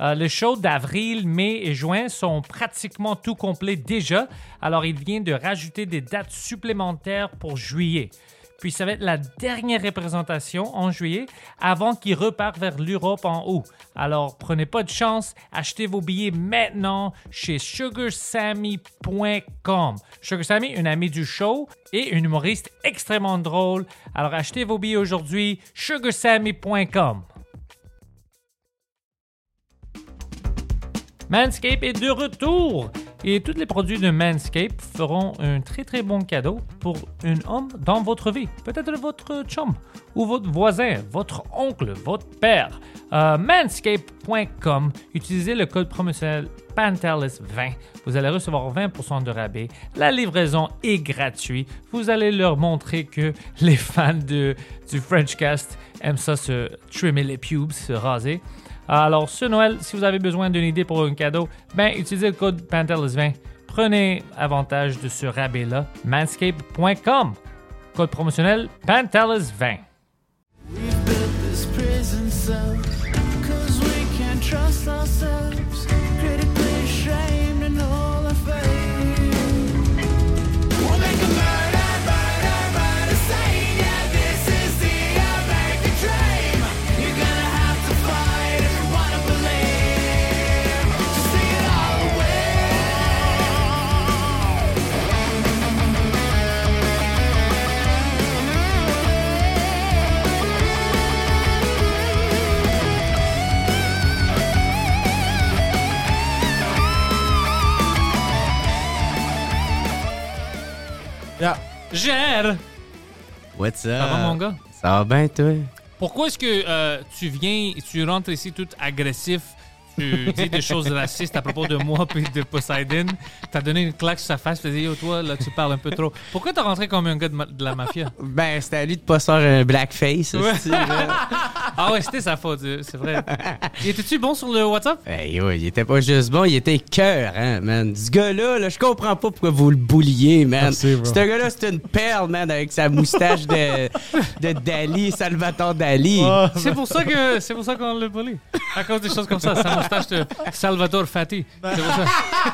Euh, les shows d'avril, mai et juin sont pratiquement tout complets déjà, alors il vient de rajouter des dates supplémentaires pour juillet. Puis ça va être la dernière représentation en juillet avant qu'il repart vers l'Europe en août. Alors prenez pas de chance, achetez vos billets maintenant chez sugarsammy.com. Sugar Sammy, un ami du show et un humoriste extrêmement drôle. Alors achetez vos billets aujourd'hui, sugarsammy.com. Manscape est de retour et tous les produits de Manscape feront un très très bon cadeau pour un homme dans votre vie. Peut-être votre chum ou votre voisin, votre oncle, votre père. Euh, manscape.com, utilisez le code promotionnel Pantelis20. Vous allez recevoir 20% de rabais. La livraison est gratuite. Vous allez leur montrer que les fans de, du Frenchcast aiment ça se trimmer les pubes, se raser. Alors, ce Noël, si vous avez besoin d'une idée pour un cadeau, ben, utilisez le code Pantelis20. Prenez avantage de ce rabais-là. Manscape.com. Code promotionnel Pantelis20. We've built this prison cell Cause we can't trust ourselves Yeah. Gère! What's up? Ça va, mon gars? Ça va bien, toi? Pourquoi est-ce que euh, tu viens et tu rentres ici tout agressif? Tu dis des choses racistes à propos de moi puis de Poseidon. T'as donné une claque sur sa face, tu dit Yo, toi, là, tu parles un peu trop. Pourquoi t'es rentré comme un gars de, ma- de la mafia? Ben, c'était à lui de pas sortir un blackface, Ouais. Ah ouais, c'était sa faute, euh, c'est vrai. Étais-tu bon sur le WhatsApp? Hey, ouais, il était pas juste bon, il était cœur, hein, man. Ce gars-là, là, je comprends pas pourquoi vous le bouliez, man. Ce gars-là, c'est une perle, man, avec sa moustache de, de Dali, Salvatore Dali. C'est pour ça que c'est pour ça qu'on l'a volé. À cause des choses comme ça, sa moustache de Salvatore Fati. C'est pour ça.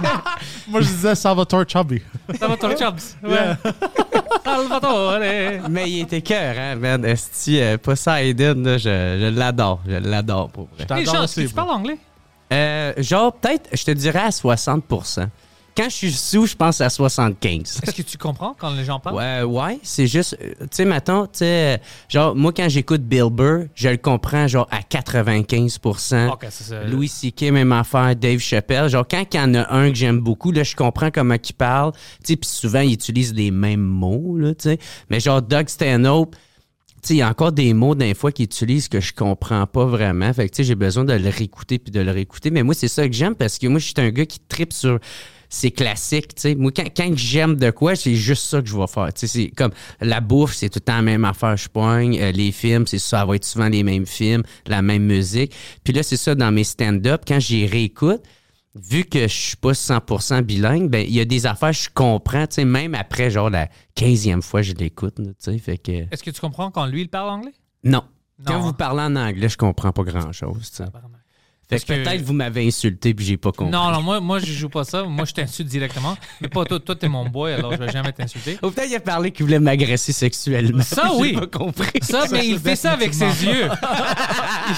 Moi, je disais Salvatore Chubby. Salvatore Chubbs. Ouais. Salvatore. Mais il était cœur, hein, man. Esti, euh, Poseidon, là, je, je l'adore. Je l'adore, pour vrai. T'adores Charles, aussi, tu bro. parles anglais? Euh, genre, peut-être, je te dirais à 60 Quand je suis sous, je pense à 75 Est-ce que tu comprends quand les gens parlent? Ouais, ouais, c'est juste, euh, tu sais, mettons, tu sais, euh, genre, moi, quand j'écoute Bill Burr, je le comprends, genre, à 95 Ok, c'est ça. Louis C.K., même affaire, Dave Chappelle. Genre, quand il y en a un que j'aime beaucoup, là, je comprends comment il parle. Tu sais, puis souvent, il utilise les mêmes mots, là, tu sais. Mais genre, Doug Stanhope, tu sais, il y a encore des mots d'un fois qu'il utilise que je comprends pas vraiment. Fait que, tu sais, j'ai besoin de le réécouter puis de le réécouter. Mais moi, c'est ça que j'aime parce que moi, je suis un gars qui tripe sur ces classiques, tu sais. Moi, quand, quand j'aime de quoi, c'est juste ça que je vais faire. Tu sais, c'est comme la bouffe, c'est tout le temps la même affaire, je pogne. Euh, les films, c'est ça, ça va être souvent les mêmes films, la même musique. Puis là, c'est ça dans mes stand-up, quand j'y réécoute, vu que je suis pas 100% bilingue, ben il y a des affaires que je comprends, tu sais, même après genre la 15e fois je l'écoute, tu sais, fait que Est-ce que tu comprends quand lui, il parle anglais? non. Quand vous parlez en anglais, je comprends pas grand-chose, Parce que que- peut-être vous m'avez insulté puis j'ai pas compris. Non, non, moi, moi, je joue pas ça. Moi, je t'insulte directement. Mais pas toi. Toi, t'es mon boy, alors je vais jamais t'insulter. Ou peut-être il a parlé qu'il voulait m'agresser sexuellement. Ça, oui. pas compris. Ça, mais il fait ça avec ses yeux.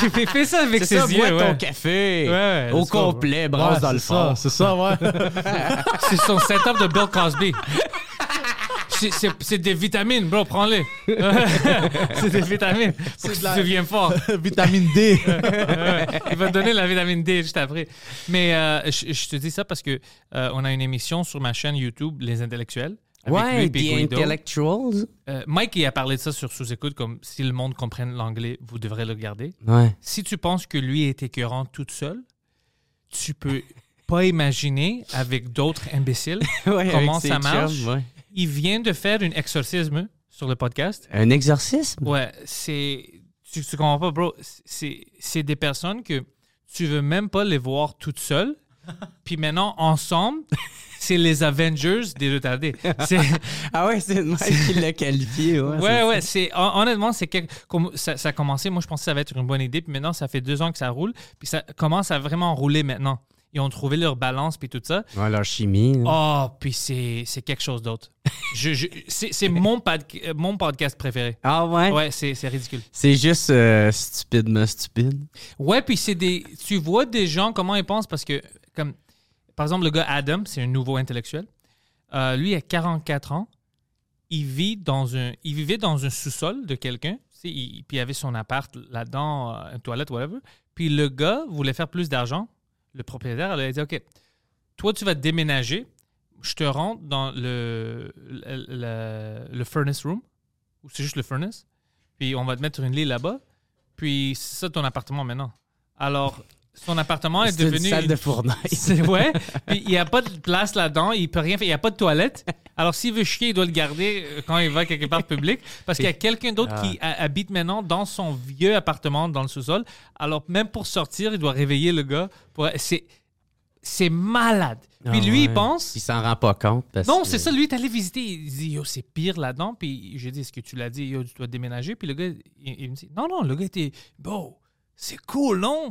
Il fait, fait ça avec ses ça, yeux. bois ton ouais. café. Ouais, Au complet, brasse Ouais, dans le fond. C'est ça, ouais. C'est son setup de Bill Cosby. C'est- des vitamines, bro, prends-les. c'est des vitamines. Pour que de tu la- deviens fort. Vitamine D. Il va te donner la vitamine D juste après. Mais euh, je, je te dis ça parce que euh, on a une émission sur ma chaîne YouTube, Les Intellectuels. Avec Ouais, The Guido. Intellectuals. Euh, Mike, il a parlé de ça sur sous-écoute, comme si le monde comprenne l'anglais, vous devrez le regarder. Ouais. Si tu penses que lui est écœurant toute seule, tu peux pas imaginer avec d'autres imbéciles Ouais, comment ça marche. chums, ouais. Il vient de faire un exorcisme sur le podcast. Un exorcisme? Ouais, c'est. Tu, tu comprends pas, bro. C'est, des personnes que tu veux même pas les voir toutes seules. Puis maintenant, ensemble, c'est les Avengers des retardés. Ah ouais, c'est mec qui l'a qualifié. Ouais, ouais, ouais. C'est, honnêtement, c'est quelque, ça, ça a commencé. Moi, je pensais que ça va être une bonne idée. Puis maintenant, ça fait deux ans que ça roule. Puis ça commence à vraiment rouler maintenant. Ils ont trouvé leur balance, puis tout ça. Ouais, leur chimie. là. Oh, puis c'est, c'est quelque chose d'autre. Je, je- c'est, c'est mon, mon podcast préféré. Ah ouais? Ouais, c'est, c'est ridicule. C'est juste euh, stupidement stupide. Ouais, puis c'est des. Tu vois des gens comment ils pensent parce que, comme, par exemple, le gars Adam, c'est un nouveau intellectuel. Euh, lui, il a 44 ans. Il vit dans un. Il vivait dans un sous-sol de quelqu'un. Puis il avait son appart là-dedans, euh, une toilette, whatever. Puis le gars voulait faire plus d'argent. Le propriétaire, il a dit OK, toi, tu vas déménager. Je te rentre dans le, le, le- le furnace room, ou c'est juste le furnace. Puis on va te mettre une lit là-bas. Puis c'est ça ton appartement maintenant. Alors, son appartement est, une devenu. salle une- de fournaise. c'est ouais. Puis il n'y a pas de place là-dedans, il peut rien faire, il n'y a pas de toilette. Alors s'il veut chier, il doit le garder euh, quand il va quelque part public parce qu'il y a quelqu'un d'autre qui ha- habite maintenant dans son vieux appartement dans le sous-sol. Alors même pour sortir, il doit réveiller le gars. Pour... C'est c'est malade. Puis Ah lui, il pense Il s'en rend pas compte. Parce non, que- c'est ça. Lui, il est allé visiter. Il dit, yo, c'est pire là-dedans. Puis j'ai dit, est-ce que tu l'as dit, yo, tu dois déménager? Puis le gars, il, il me dit, non, non, le gars était, bon, c'est cool, non?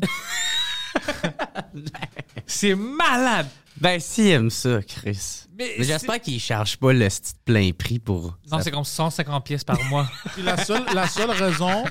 C'est malade. Ben, si, il aime ça, Chris. Mais Mais j'espère qu'il charge pas le petit plein prix pour. Non, c'est comme 150 pièces par mois. Puis la seule, la seule raison,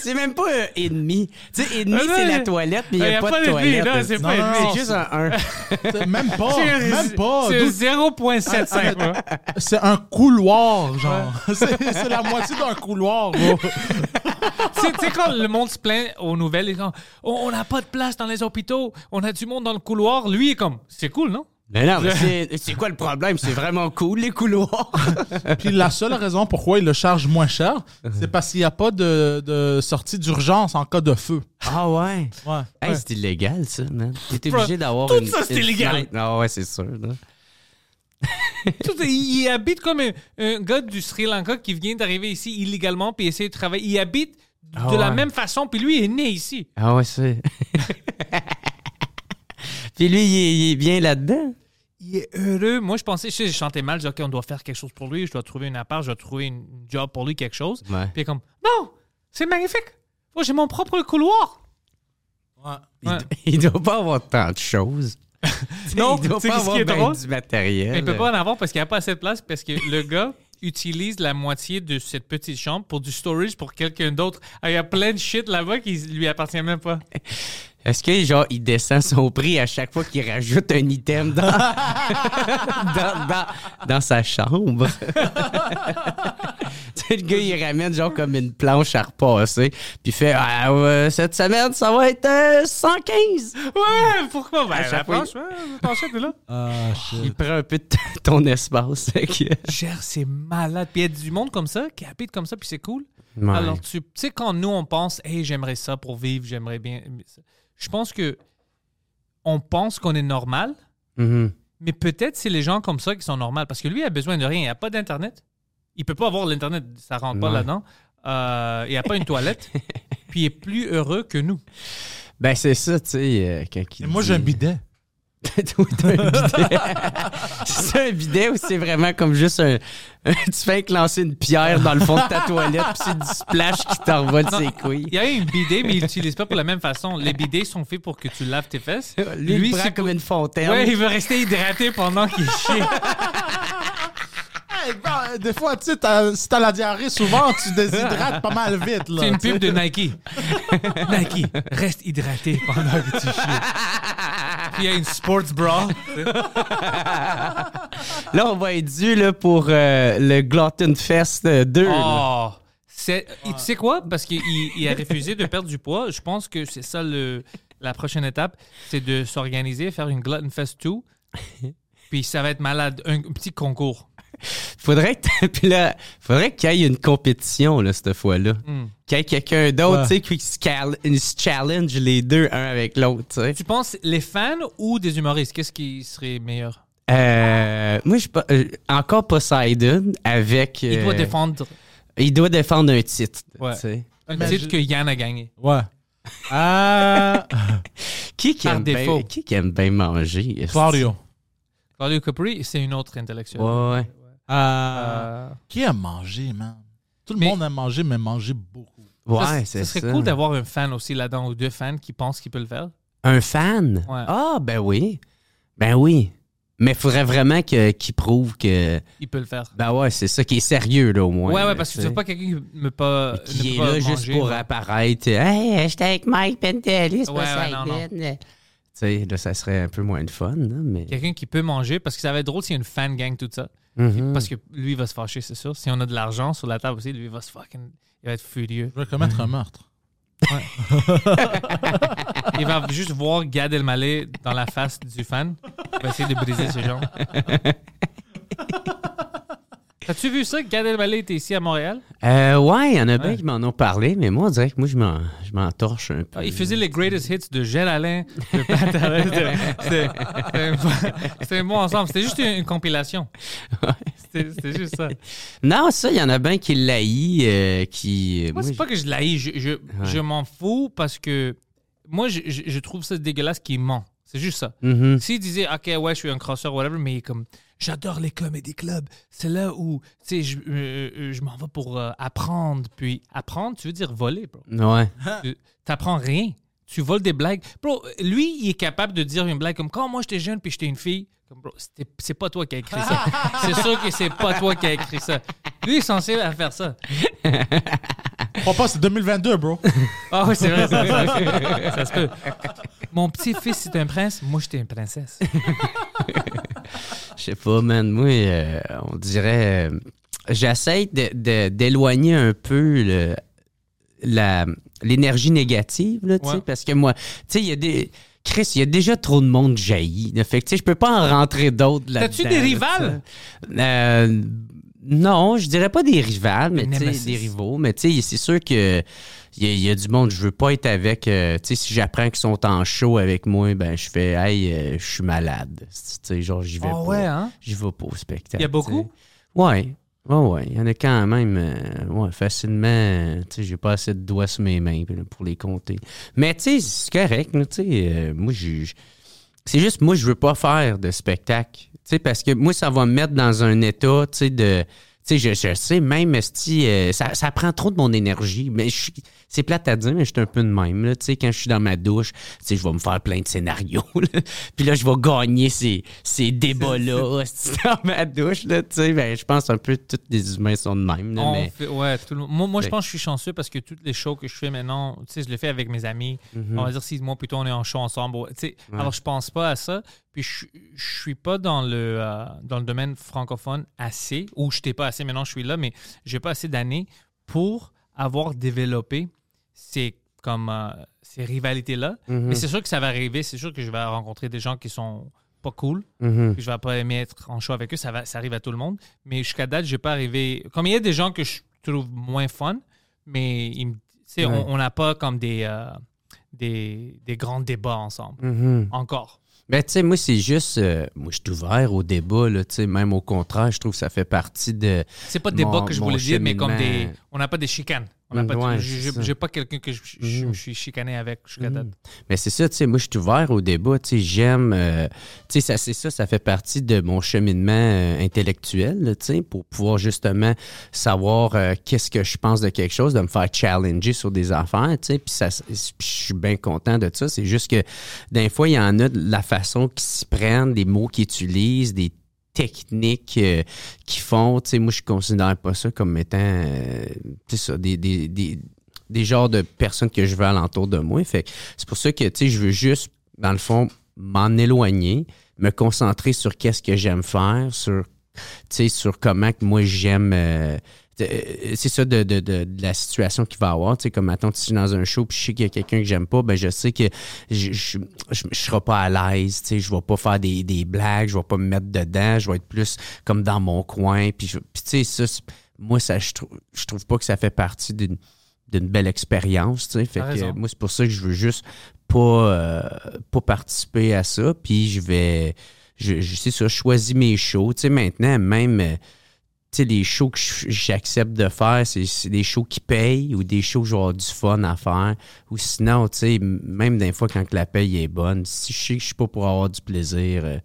C'est même pas un et demi. Tu sais, et demi, Ah, c'est la toilette, mais il n'y a, pas de toilette. non, c'est pas non, un non, demi. C'est juste un 1. c'est même pas, même pas. C'est dude. 0.75. moi. C'est un couloir, genre. C'est c'est la moitié d'un couloir, bro. tu sais, tu sais, quand le monde se plaint aux nouvelles, ils disent oh, on n'a pas de place dans les hôpitaux, on a du monde dans le couloir. Lui, est comme, c'est cool, non? Mais non, mais c'est- c'est quoi le problème? C'est vraiment cool, les couloirs. Puis la seule raison pourquoi il le charge moins cher, c'est parce qu'il n'y a pas de, de sortie d'urgence en cas de feu. ah ouais? Ouais. Hey, Ouais. c'est illégal, ça, man. T'es obligé d'avoir tout une. ça, c'est une illégal. fenêtre. Ah ouais, c'est sûr. là. Tout- il, il habite comme un, un gars du Sri Lanka qui vient d'arriver ici illégalement puis essaie de travailler. Il habite de Ah la ouais. même façon, puis lui il est né ici. Ah ouais, c'est. Puis lui, il est, il est bien là-dedans. Il est heureux. Moi, je pensais, je sais, je chantais mal, je disais, OK, on doit faire quelque chose pour lui, je dois trouver une appart, je dois trouver une job pour lui, quelque chose. Ouais. Puis il est comme, non, c'est magnifique. Moi, j'ai mon propre couloir. Ouais. Ouais. Il doit pas avoir tant de choses. Non, il doit pas avoir qui est ben drôle? du matériel. Mais il peut pas en avoir parce qu'il n'y a pas assez de place parce que le gars utilise la moitié de cette petite chambre pour du storage pour quelqu'un d'autre. Ah, Il y a plein de shit là-bas qui lui appartient même pas. Est-ce que, genre, il descend son prix à chaque fois qu'il rajoute un item dans, dans, dans, dans sa chambre? tu sais, le gars, il ramène, genre, comme une planche à repasser, puis il fait Ah, ouais, cette semaine, ça va être euh, 115. Ouais, pourquoi? Ben, À la fois, planche, ouais, est là. Ah, shit. Il prend un peu de ton espace. Cher, c'est malade. Puis il y a du monde comme ça qui habite comme ça, puis c'est cool. Ouais. Alors, tu tu sais, quand nous, on pense, hey, j'aimerais ça pour vivre, j'aimerais bien. Je pense que on pense qu'on est normal, Mhm. mais peut-être c'est les gens comme ça qui sont normaux. Parce que lui, il a besoin de rien. Il n'y a pas d'Internet. Il peut pas avoir l'Internet. Ça rentre pas là-dedans. Euh, il n'y a pas une toilette. puis il est plus heureux que nous. Ben, c'est ça, tu sais, euh, moi, dit- j'ai un bidet. c'est ça, un bidet ou c'est vraiment comme juste un. tu fais que lancer une pierre dans le fond de ta toilette, puis c'est du splash qui t'envole ses couilles. Il y a un bidet, mais il l'utilise pas pour la même façon. Les bidets sont faits pour que tu laves tes fesses. Lui, il prend c'est comme une fontaine. Ouais, il veut rester hydraté pendant qu'il chie. Hey, ben, des fois, tu sais, si t'as la diarrhée, souvent, tu déshydrates pas mal vite. là, C'est une pub de Nike. Nike, reste hydraté pendant que tu chies. Il y a une sports bra. Là, on va être dû là, pour euh, le Glutton Fest euh, 2. là. Oh! C'est, et tu sais quoi? Parce qu'il il a refusé de perdre du poids. Je pense que c'est ça le, la prochaine étape. C'est de s'organiser, faire une Glutton Fest 2. Puis ça va être malade. Un, un petit concours. Faudrait que puis là, faudrait qu'il y ait une compétition là cette fois-là. Hmm. Qu'il y ait quelqu'un d'autre, Ouais. tu sais, qui se challenge les deux un avec l'autre, tu penses les fans ou des humoristes? Qu'est-ce qui serait meilleur? Euh, moi, je pas- euh, encore Poseidon avec. Il doit euh, défendre Il doit défendre un titre. Ouais. tu sais. un Mais titre je- que Yann a gagné. Ouais. Ah, Qui qui Par aime défaut. bien, qui qui aime bien manger Claudio. Claudio Capri, c'est une autre intellectuelle. Ouais, ouais. Ah, Euh, qui aime manger, man? Tout le Mais- monde aime manger, mais manger beaucoup. Ouais, ça, c'est ça ça. serait cool d'avoir un fan aussi là-dedans ou deux fans qui pensent qu'ils peuvent le faire. Un fan? Ouais. Ah, ben oui. Ben oui. Mais il faudrait vraiment que- qu'il prouve que. Ils peuvent le faire. Ben ouais, c'est ça qui est sérieux, là, au moins. Ouais, ouais, parce que tu veux pas quelqu'un qui me pas. Qui ne est peut pas là juste pour ouais. apparaître. Hey, j'étais avec Mike Pentelis, Ouais, ouais, non, non. Tu sais, là, ça serait un peu moins de fun, là, mais. Quelqu'un qui peut manger, parce que ça va être drôle s'il y a une fan gang, tout ça. Mhm. Parce que lui, il va se fâcher, c'est sûr. Si on a de l'argent sur la table aussi, lui, il va se fucking. Il va être furieux. Je vais commettre un meurtre. Il va juste voir Gad Elmaleh dans la face du fan. Il va essayer de briser ses jambes. As-tu vu ça? Gad Elmaleh était ici à Montréal? Euh, ouais, il y en a bien Ouais. qui m'en ont parlé, mais moi, on dirait que moi, je m'en, je m'en torche un peu. Ah, Il faisait les greatest hits de Gel Alain, de Pat. C'était- un bon- ensemble. C'était juste une, une compilation. C'était c'était juste ça. Non, ça, il y en a bien qui l'haït, euh, qui. Moi, c'est pas que je l'haïs. Je, je, je m'en fous parce que moi, je, trouve ça dégueulasse qu'il ment. C'est juste ça. Mhm. S'il disait, OK, ouais, je suis un crosseur, whatever, mais comme, j'adore les comédie clubs. C'est là où, tu sais, je, euh, euh, je m'en vais pour euh, apprendre. Puis, apprendre, tu veux dire voler, bro. Ouais. Tu- T'apprends rien. Tu voles des blagues. Bro, lui, il est capable de dire une blague comme, quand moi j'étais jeune puis j'étais une fille. Comme, bro, c'était- c'est pas toi qui as écrit ça. c'est sûr que c'est pas toi qui as écrit ça. Lui, il est censé à faire ça. Crois pas, c'est 2022, bro. Ah oui, c'est vrai, ça, ça, ça se peut. Mon petit-fils, c'est un prince. Moi, j'étais une princesse. Je sais pas, man. Moi, euh, on dirait. euh, J'essaie d'éloigner un peu le- la- l'énergie négative, là, tu sais, Ouais. parce que moi, tu sais, il y a des. Chris, il y a déjà trop de monde jailli. Fait que, tu sais, je peux pas en rentrer d'autres là T'as-tu des rivales? Euh, non, je dirais pas des rivales, mais Des rivaux. Mais c'est sûr que il y, a- il y a du monde. Je veux pas être avec. euh, tu sais, si j'apprends qu'ils sont en show avec moi, ben je fais, hey, euh, je suis malade. Tu sais, genre j'y vais Ah pas. ouais, hein? J'y vais pas au spectacle. Il y a beaucoup? tu sais. Ouais. Ouais, ouais. Il y en a quand même, euh, ouais, facilement. Tu sais, j'ai pas assez de doigts sur mes mains pour les compter. Mais tu sais, c'est correct. là, Tu sais, moi, j'ai- j'- c'est juste, moi, je veux pas faire de spectacle. Tu sais, parce que moi, ça va me mettre dans un état, tu sais, de. Sais, je, je sais, même, esti, euh, ça, ça prend trop de mon énergie. Mais c'est plate à dire, mais je suis un peu de même. Là, tu sais, quand je suis dans ma douche, tu sais, je vais me faire plein de scénarios. là. Puis là, je vais gagner ces, ces débats-là dans ma douche. Là, tu sais, ben, je pense un peu que tous les humains sont de même. là, On mais... fait- ouais, tout le- moi, moi je Fait- pense que je suis chanceux parce que toutes les shows que je fais maintenant, tu sais, je les fais avec mes amis. Mhm. On va dire six mois plutôt, on est en show ensemble. ouais, tu sais. Alors, je pense pas à ça. Puis, je, je suis pas dans le, euh, dans le domaine francophone assez, ou je n'étais pas assez, maintenant je suis là, mais j'ai pas assez d'années pour avoir développé ces, comme, euh, ces rivalités-là. Mhm. Mais c'est sûr que ça va arriver. C'est sûr que je vais rencontrer des gens qui sont pas cool. Mhm. Puis je vais pas aimer être en show avec eux, ça, va, ça arrive à tout le monde. Mais jusqu'à date, j'ai pas arrivé. Comme il y a des gens que je trouve moins fun, mais ils me- Ouais. on n'a pas comme des, euh, des, des grands débats ensemble. Mhm. Encore. Ben, tu sais, moi, c'est juste. euh, moi, je suis ouvert au débat, là, tu sais, même au contraire, je trouve que ça fait partie de. C'est pas des Mon- débats que je voulais dire, mais comme des. On n'a pas des chicanes. On n'a Mm, ouais, j'ai- pas quelqu'un que je, je- je suis chicané avec jusqu'à date. Mais c'est ça, tu sais, moi, je suis ouvert au débat, tu sais, j'aime, euh, tu sais, ça, c'est ça, ça fait partie de mon cheminement euh, intellectuel, tu sais, pour pouvoir justement savoir euh, qu'est-ce que je pense de quelque chose, de me faire challenger sur des affaires, tu sais, puis ça, je suis bien content de ça. C'est juste que, des fois, il y en a de la façon qu'ils s'y prennent, des mots qu'ils utilisent, des techniques euh, font, tu sais, moi, je considère pas ça comme étant, euh, ça, des, des, des, des genres de personnes que je veux alentour de moi. Fait c'est pour ça que, tu sais, je veux juste, dans le fond, m'en éloigner, me concentrer sur qu'est-ce que j'aime faire, sur, sur comment que moi j'aime. euh, c'est ça de, de, de, de la situation qu'il va avoir. Tu sais, comme maintenant, si je suis dans un show puis je sais qu'il y a quelqu'un que j'aime pas, ben je sais que je, je, je, je serai pas à l'aise. Tu sais, je vais pas faire des, des blagues, je vais pas me mettre dedans, je vais être plus comme dans mon coin. Puis, je- puis tu sais, ça, moi, ça, je, trouve je trouve pas que ça fait partie d'une d'une belle expérience, tu sais. Fait que euh, moi, c'est pour ça que je veux juste pas, euh, pas participer à ça. Puis je vais, je, je sais ça, je choisis mes shows. Tu sais, maintenant, même, euh, sais, les shows que j'accepte de faire, c'est des shows qui payent ou des shows que je vais avoir du fun à faire. Ou sinon, tu sais, m- même des fois quand la paye est bonne, si je sais que je suis pas pour avoir du plaisir, euh,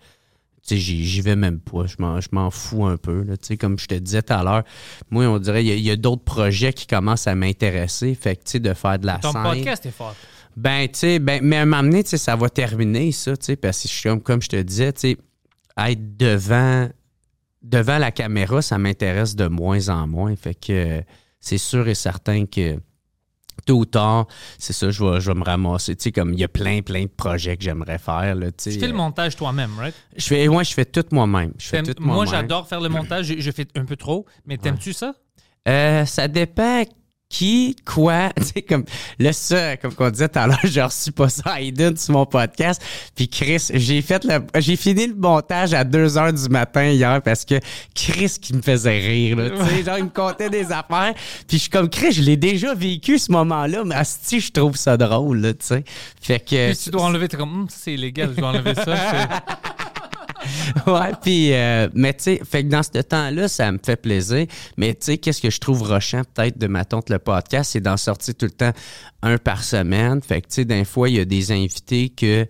tu sais, j'y vais même pas. Je m'en, fous un peu. Là. Tu sais, Comme je te disais tout à l'heure, moi, on dirait il y a- d'autres projets qui commencent à m'intéresser. Fait que, tu sais, de faire de la Ton scène. podcast est fort. Ben, tu sais, ben, mais à un moment donné, tu sais, ça va terminer, ça, tu sais, parce que je suis comme, comme je te disais, tu sais, être devant, devant la caméra, ça m'intéresse de moins en moins. Fait que c'est sûr et certain que tôt ou tard, c'est ça, je vais, je vais me ramasser. Tu sais, comme il y a plein, plein de projets que j'aimerais faire, là, tu sais. Tu fais le euh, montage toi-même, right? Je fais, ouais, je fais tout moi-même. Je fais T'aimes- tout Moi, j'adore faire le montage. Je, je fais un peu trop. Mais t'aimes-tu ça? Euh, ça dépend qui, quoi? Tu sais, comme là, ça, comme qu'on disait tout à l'heure, j'ai reçu pas ça à Aiden sur mon podcast. Puis Chris, j'ai fait le, j'ai fini le montage à 2 heures du matin hier parce que Chris qui me faisait rire, là. Tu sais, genre, il me contait des affaires. Puis je suis comme, Chris, je l'ai déjà vécu ce moment-là, mais asti, je trouve ça drôle, là, tu sais. Fait que. Puis tu dois enlever, t'es comme, Hum, c'est illégal, je dois enlever ça. Ouais, puis, euh, mais tu sais, fait que dans ce temps-là, ça me fait plaisir. Mais tu sais, qu'est-ce que je trouve rochant peut-être de ma tante le podcast, c'est d'en sortir tout le temps un par semaine. Fait que tu sais, d'un fois, il y a des invités que.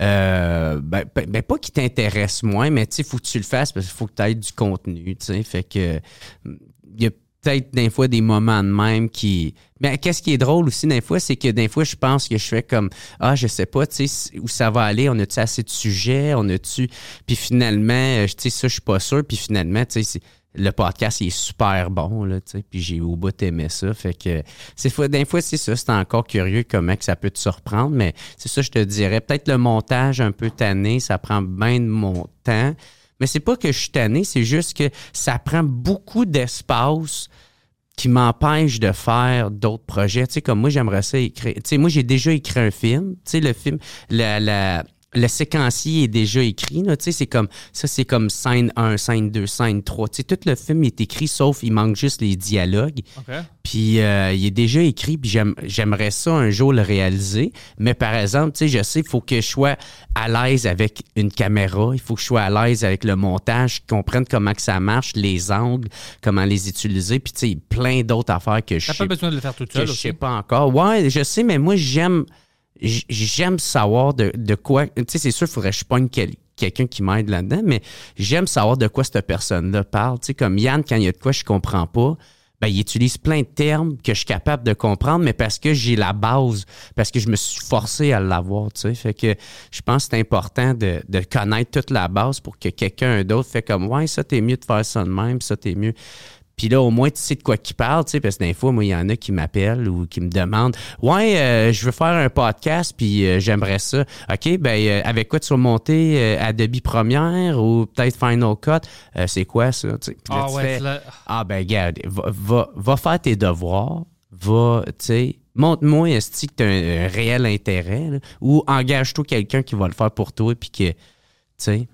Euh, ben, ben, ben, pas qui t'intéressent moins, mais tu sais, faut que tu le fasses parce qu'il faut que tu aies du contenu, tu sais. Fait que il y a peut-être des fois des moments de même qui. Mais qu'est-ce qui est drôle aussi des fois, c'est que des fois, je pense que je fais comme Ah, je sais pas, tu sais, où ça va aller, on a-tu assez de sujets, on a-tu. Puis finalement, euh, tu sais, ça, je suis pas sûr. Puis finalement, tu sais, le podcast il est super bon, là, tu sais. Puis j'ai au bout aimé ça. Fait que c'est des fois, c'est ça, c'est encore curieux comment que ça peut te surprendre, mais c'est ça, je te dirais. Peut-être le montage un peu tanné, ça prend bien de mon temps. Mais c'est pas que je suis tanné, c'est juste que ça prend beaucoup d'espace qui m'empêche de faire d'autres projets. Tu sais, comme moi, j'aimerais ça écrire. Tu sais, moi, j'ai déjà écrit un film. Tu sais, le film, la, la- le séquencier est déjà écrit. c'est comme, ça, c'est comme scène 1, scène 2, scène 3. Tu sais, tout le film est écrit, sauf il manque juste les dialogues. Puis euh, il est déjà écrit, puis j'aime- j'aimerais ça un jour le réaliser. Mais par exemple, je sais, il faut que je sois à l'aise avec une caméra, il faut que je sois à l'aise avec le montage, qu'ils comprennent comment que ça marche, les angles, comment les utiliser, puis plein d'autres affaires que je sais pas besoin de le faire tout seul je sais pas encore. Ouais, je sais, mais moi, j'aime j'aime savoir de, quoi. Tu sais, c'est sûr, il faudrait que je pogne quel- quelqu'un qui m'aide là-dedans, mais j'aime savoir de quoi cette personne-là parle. Tu sais, comme Yann, quand il y a de quoi je comprends pas, ben, il utilise plein de termes que je suis capable de comprendre, mais parce que j'ai la base, parce que je me suis forcé à l'avoir, tu sais. Fait que je pense que c'est important de, de connaître toute la base pour que quelqu'un d'autre fait comme, ouais, ça, t'es mieux de faire ça de même, ça, t'es mieux. Puis là, au moins, tu sais de quoi qu'il parle, tu sais, parce que des fois, moi, il y en a qui m'appellent ou qui me demandent Ouais, euh, je veux faire un podcast, puis euh, j'aimerais ça. OK, ben, euh, avec quoi tu vas monter Adobe Premiere ou peut-être Final Cut? C'est quoi ça? tu sais? Puis là, Ah tu ouais, fais, là- Ah, ben, regarde, va, va, va faire tes devoirs, va, tu sais. Montre-moi, est-ce que tu as un, un réel intérêt, là, ou engage-toi quelqu'un qui va le faire pour toi, puis que, tu sais.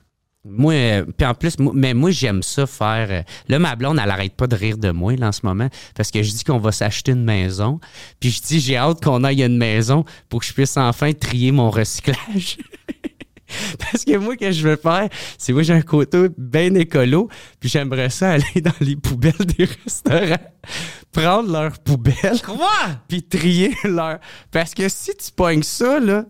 Moi, euh, puis en plus, moi- mais moi, j'aime ça faire. euh, là, ma blonde, elle arrête pas de rire de moi, là, en ce moment, parce que je dis qu'on va s'acheter une maison. Puis je dis, j'ai hâte qu'on aille à une maison pour que je puisse enfin trier mon recyclage. Parce que moi, ce que je veux faire, c'est moi, j'ai un côté bien écolo, puis j'aimerais ça aller dans les poubelles des restaurants, prendre leurs poubelles, Quoi? puis trier leur. Parce que si tu pognes ça, là,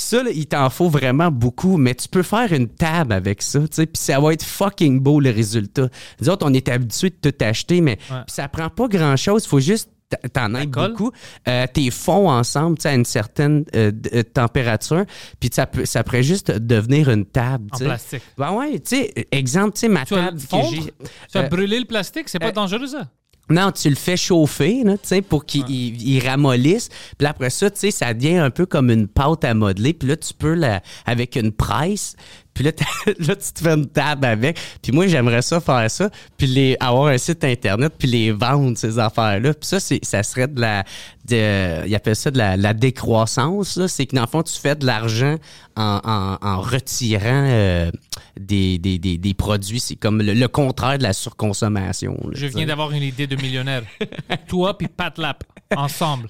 ça, là, il t'en faut vraiment beaucoup, mais tu peux faire une table avec ça, tu sais, puis ça va être fucking beau le résultat. Nous autres, on est habitués de tout acheter, mais Ouais. ça prend pas grand-chose, faut juste t'en colle? beaucoup. Euh, tes fonds ensemble, tu sais, à une certaine euh, euh, température, puis ça, peut, ça pourrait juste devenir une table, En tu sais. plastique. Ben ouais, tu sais, exemple, tu sais, ma Tu table le que j'ai... Tu vas Euh, brûler le plastique? C'est pas dangereux, ça? Non, tu le fais chauffer, là, tu sais, pour qu'il il- il ramollisse. Puis après ça, tu sais, ça devient un peu comme une pâte à modeler. Puis là, tu peux, la, avec une presse, Puis là, là, tu te fais une table avec. Puis moi, j'aimerais ça faire ça, puis les, avoir un site Internet, puis les vendre, ces affaires-là. Puis ça, c'est, ça serait de la... De, ils appellent ça de la, la décroissance. C'est que dans le fond, tu fais de l'argent en, en, en retirant euh, des, des, des, des produits. C'est comme le, le contraire de la surconsommation. là, Je viens d'avoir une idée de millionnaire. Toi puis Pat Lap, ensemble.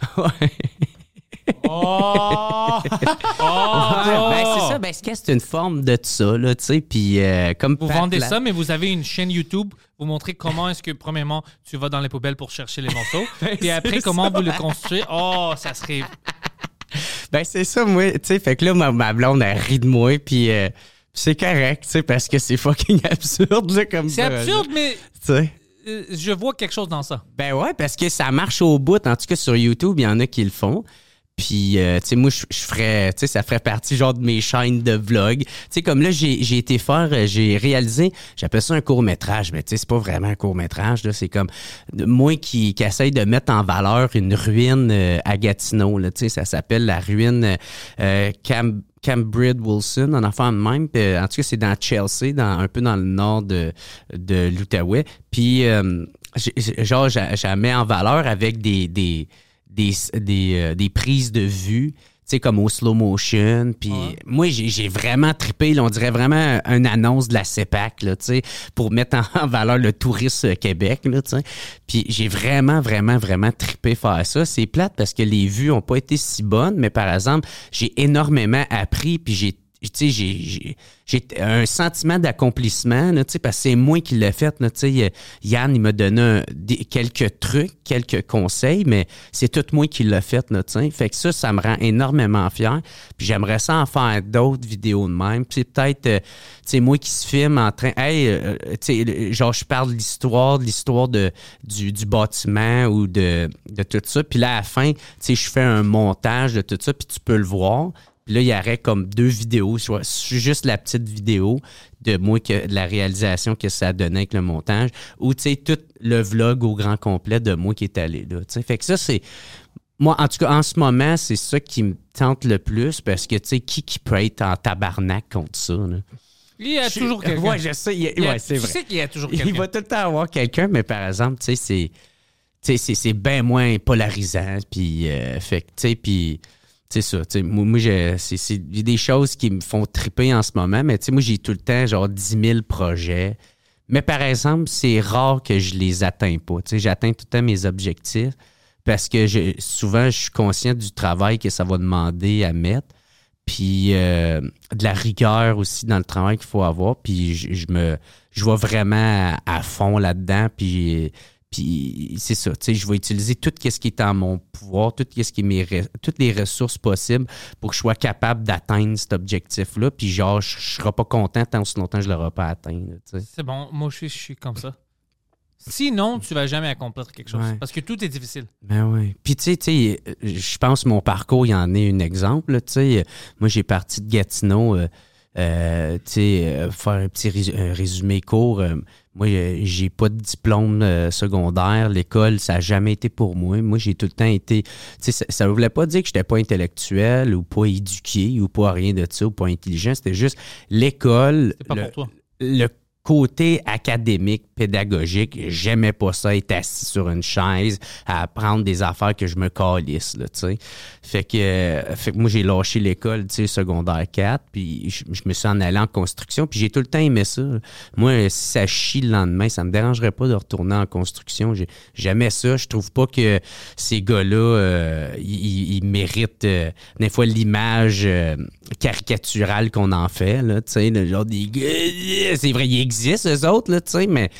Oh! Oh! Ben, c'est ça, ben, c'est une forme de ça, là, tu sais, puis euh, comme Vous Pat vendez ça, mais vous avez une chaîne YouTube. Vous montrez comment est-ce que, premièrement, tu vas dans les poubelles pour chercher les morceaux. et après, comment vous le construisez. Oh, ça serait. Ben, c'est ça, moi, tu sais, fait que là, ma, ma blonde, elle rit de moi, puis euh, c'est correct, tu sais, parce que c'est fucking absurde, là, comme C'est absurde, mais Tu sais. euh, je vois quelque chose dans ça. Ben ouais, parce que ça marche au bout. En tout cas, sur YouTube, il y en a qui le font. Puis, euh, tu sais, moi, je ferais, tu sais, ça ferait partie genre de mes chaînes de vlog. Tu sais, comme là, j'ai été faire, euh, j'ai réalisé, j'appelle ça un court-métrage, mais tu sais, c'est pas vraiment un court-métrage, là. C'est comme moi qui, qui essaye de mettre en valeur une ruine euh, à Gatineau, là. Tu sais, ça s'appelle la ruine euh, Cam Cambridge Wilson, en enfant même. Euh, en tout cas, c'est dans Chelsea, dans, un peu dans le nord de, de l'Outaouais. Puis, euh, genre, je la mets en valeur avec des, des, des, des, euh, des prises de vue, tu sais, comme au slow motion. Puis, moi, j'ai vraiment trippé. là, on dirait vraiment une annonce de la CEPAC, là, tu sais, pour mettre en, valeur le tourisme Québec, là, tu sais. Puis, j'ai vraiment, vraiment, vraiment trippé faire ça. C'est plate parce que les vues ont pas été si bonnes, mais par exemple, j'ai énormément appris, puis j'ai tu sais, j'ai- un sentiment d'accomplissement, tu sais, parce que c'est moi qui l'ai fait. tu sais. Euh, Yann, il m'a donné quelques trucs, quelques conseils, mais c'est tout moi qui l'ai fait. Tu sais. fait que ça, ça me rend énormément fier. Puis j'aimerais ça en faire d'autres vidéos de même. Puis peut-être, euh, tu sais, moi qui se filme en train, hey, euh, tu sais, genre je parle de l'histoire, de l'histoire du, du bâtiment ou de, de tout ça. Puis là, à la fin, tu sais, je fais un montage de tout ça, puis tu peux le voir. Puis là, il y aurait comme deux vidéos, soit juste la petite vidéo de moi, que, de la réalisation que ça donnait avec le montage, ou tu sais, tout le vlog au grand complet de moi qui est allé là. Fait que ça, c'est. Moi, en tout cas, en ce moment, c'est ça qui me tente le plus parce que, tu sais, qui, qui peut être en tabarnak contre ça? Là? Il y a toujours quelqu'un. Ouais, je sais. il ouais, c'est vrai. sais qu'il y a toujours Il va tout le temps avoir quelqu'un, mais par exemple, tu sais, c'est. Tu sais, c'est- c'est bien moins polarisant. Puis, euh, fait que, tu sais, puis. C'est ça, moi, moi j'ai- des choses qui me font triper en ce moment, mais moi, j'ai tout le temps, genre, 10 000 projets. Mais par exemple, c'est rare que je les atteins pas. J'atteins tout le temps mes objectifs parce que souvent, je suis conscient du travail que ça va demander à mettre puis euh, de la rigueur aussi dans le travail qu'il faut avoir. Puis je, me je vais vraiment à, à fond là-dedans. Puis, puis c'est ça, tu sais, je vais utiliser tout ce qui est en mon pouvoir, tout ce qui est mes toutes les ressources possibles pour que je sois capable d'atteindre cet objectif-là. Puis genre, je, je serai pas content tant aussi longtemps que je l'aurai pas atteint. C'est bon, moi je suis, comme ça. Sinon, tu vas jamais accomplir quelque chose. Ouais. Parce que tout est difficile. Ben oui. Puis tu sais, tu sais, je pense que mon parcours, il en est un exemple. là, Tu sais, moi, j'ai parti de Gatineau, euh, euh, euh, faire un petit rés- un résumé court. euh, moi, j'ai pas de diplôme secondaire. L'école, ça a jamais été pour moi. Moi, j'ai tout le temps été. Ça, ça voulait pas dire que j'étais pas intellectuel ou pas éduqué ou pas rien de ça ou pas intelligent. C'était juste l'école. C'est pas le- pour toi. le côté académique, pédagogique, j'aimais pas ça, être assis sur une chaise à apprendre des affaires que je me calisse, là, tu sais. Fait que, fait que moi, j'ai lâché l'école, tu sais, secondaire 4, puis je, me suis en allé en construction, puis j'ai tout le temps aimé ça. Moi, si ça chie le lendemain, ça me dérangerait pas de retourner en construction. J'ai- J'aimais ça. Je trouve pas que ces gars-là, euh, ils, méritent euh, des fois l'image euh, caricaturale qu'on en fait, là, tu sais, genre des c'est vrai, eux autres, là, tu sais, mais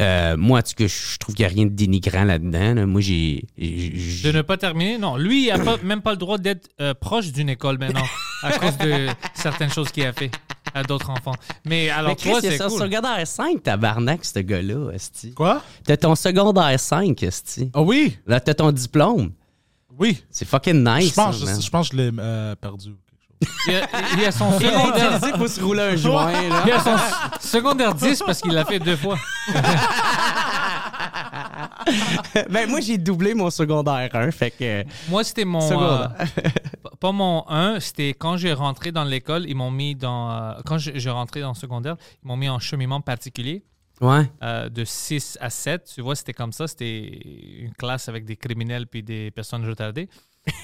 euh, moi, en tout cas, je trouve qu'il n'y a rien de dénigrant là-dedans. là. Moi, j'ai... De ne pas terminer, non. Lui, il n'a même pas le droit d'être euh, proche d'une école maintenant à cause de certaines choses qu'il a fait à d'autres enfants. Mais alors, Mais Chris, toi, c'est son cool. secondaire 5, tabarnak, ce gars-là, esti. Quoi? T'as ton secondaire 5, esti. Ah oui, Là, t'as ton diplôme. oui. C'est fucking nice, je pense, je, man. je pense que je l'ai euh, perdu. Il a, il a son secondaire, pour se rouler un joint, là. il a son secondaire 10 parce qu'il l'a fait deux fois. ben, moi, j'ai doublé mon secondaire 1, fait que... Moi, c'était mon. Euh, pas mon 1, c'était quand j'ai rentré dans l'école, ils m'ont mis dans. euh, quand j'ai j'ai rentré dans le secondaire, ils m'ont mis en cheminement particulier Ouais. euh, de 6 à 7. Tu vois, c'était comme ça. C'était une classe avec des criminels puis des personnes retardées.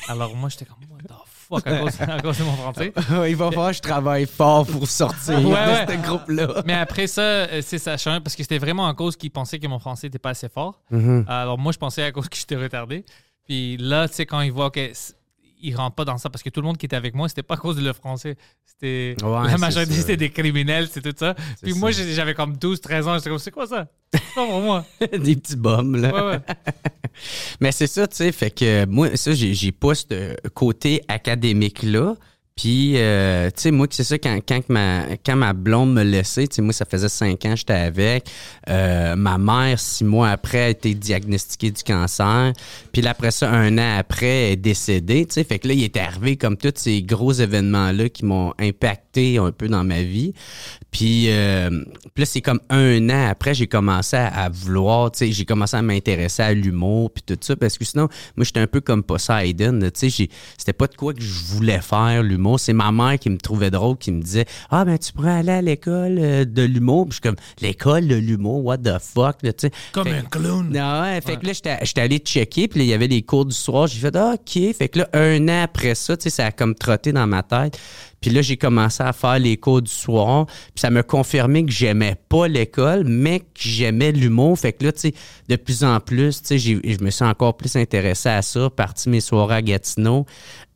Alors moi, j'étais comme, what the fuck, à cause, à cause de mon français. Il va falloir que je travaille fort pour sortir Ouais, de ce groupe-là. Mais après ça, euh, c'est ça parce que c'était vraiment à cause qu'ils pensaient que mon français n'était pas assez fort. Mhm. Alors moi, je pensais à cause que j'étais retardé. Puis là, tu sais, quand ils voient que ils rentrent pas dans ça parce que tout le monde qui était avec moi, c'était pas à cause de le français. C'était Ouais, la majorité c'était des criminels, c'est tout ça. Puis ça. moi, j'avais comme 12, 13 ans, j'étais comme c'est quoi ça? C'est pas pour moi. Des petits bums, là. Ouais ouais. Mais c'est ça, tu sais, fait que moi, ça, j'ai, j'ai pas ce côté académique-là. Puis, euh, tu sais, moi, c'est ça, quand, quand, ma, quand ma blonde me laissait, tu sais, moi, ça faisait cinq ans que j'étais avec. Euh, ma mère, six mois après, a été diagnostiquée du cancer. Puis là, après ça, un an après, elle est décédée, tu sais. Fait que là, il est arrivé comme tous ces gros événements-là qui m'ont impacté un peu dans ma vie. Puis, euh, là, c'est comme un an après, j'ai commencé à, vouloir, tu sais, j'ai commencé à m'intéresser à l'humour puis tout ça, parce que sinon, moi, j'étais un peu comme Poseidon, tu sais, c'était pas de quoi que je voulais faire, l'humour. C'est ma mère qui me trouvait drôle, qui me disait, ah, ben, tu pourrais aller à l'école euh, de l'humour. Puis je suis comme, l'école de l'humour, what the fuck, là, tu sais. Comme Fait- un clown. non, ouais, fait que là, j'étais allé checker, puis là, il y avait les cours du soir. J'ai fait, ah, OK. Fait que là, un an après ça, tu sais, ça a comme trotté dans ma tête. Puis là, j'ai commencé à faire les cours du soir. Puis ça m'a confirmé que j'aimais pas l'école, mais que j'aimais l'humour. Fait que là, tu sais, de plus en plus, tu sais, je me suis encore plus intéressé à ça. Parti mes soirées à Gatineau.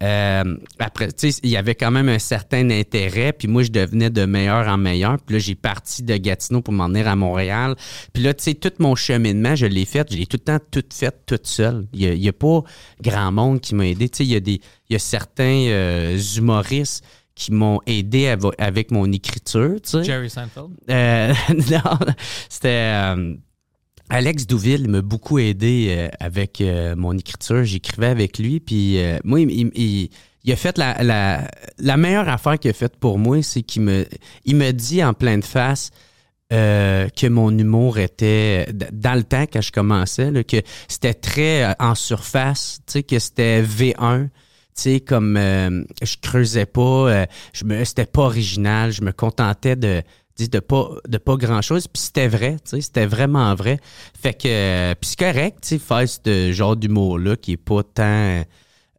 Euh, après, tu sais, il y avait quand même un certain intérêt. Puis moi, je devenais de meilleur en meilleur. Puis là, j'ai parti de Gatineau pour m'en venir à Montréal. Puis là, tu sais, tout mon cheminement, je l'ai fait. Je l'ai tout le temps tout fait toute seule. Il y a, pas grand monde qui m'a aidé. Tu sais, il y a des, il y a certains euh, humoristes qui m'ont aidé avec mon écriture, tu sais. Jerry Seinfeld. Euh, non, c'était euh, Alex Douville m'a beaucoup aidé euh, avec euh, mon écriture. J'écrivais avec lui, puis euh, moi, il, il- il- a fait la, la, la meilleure affaire qu'il a faite pour moi, c'est qu'il me, il me dit en pleine face euh, que mon humour était, dans le temps quand je commençais, là, que c'était très euh, en surface, que c'était V1 tu sais comme euh, je creusais pas euh, je me c'était pas original je me contentais de de de pas de pas grand chose puis c'était vrai tu sais c'était vraiment vrai fait que euh, puis c'est correct tu sais faire ce genre d'humour là qui est pas tant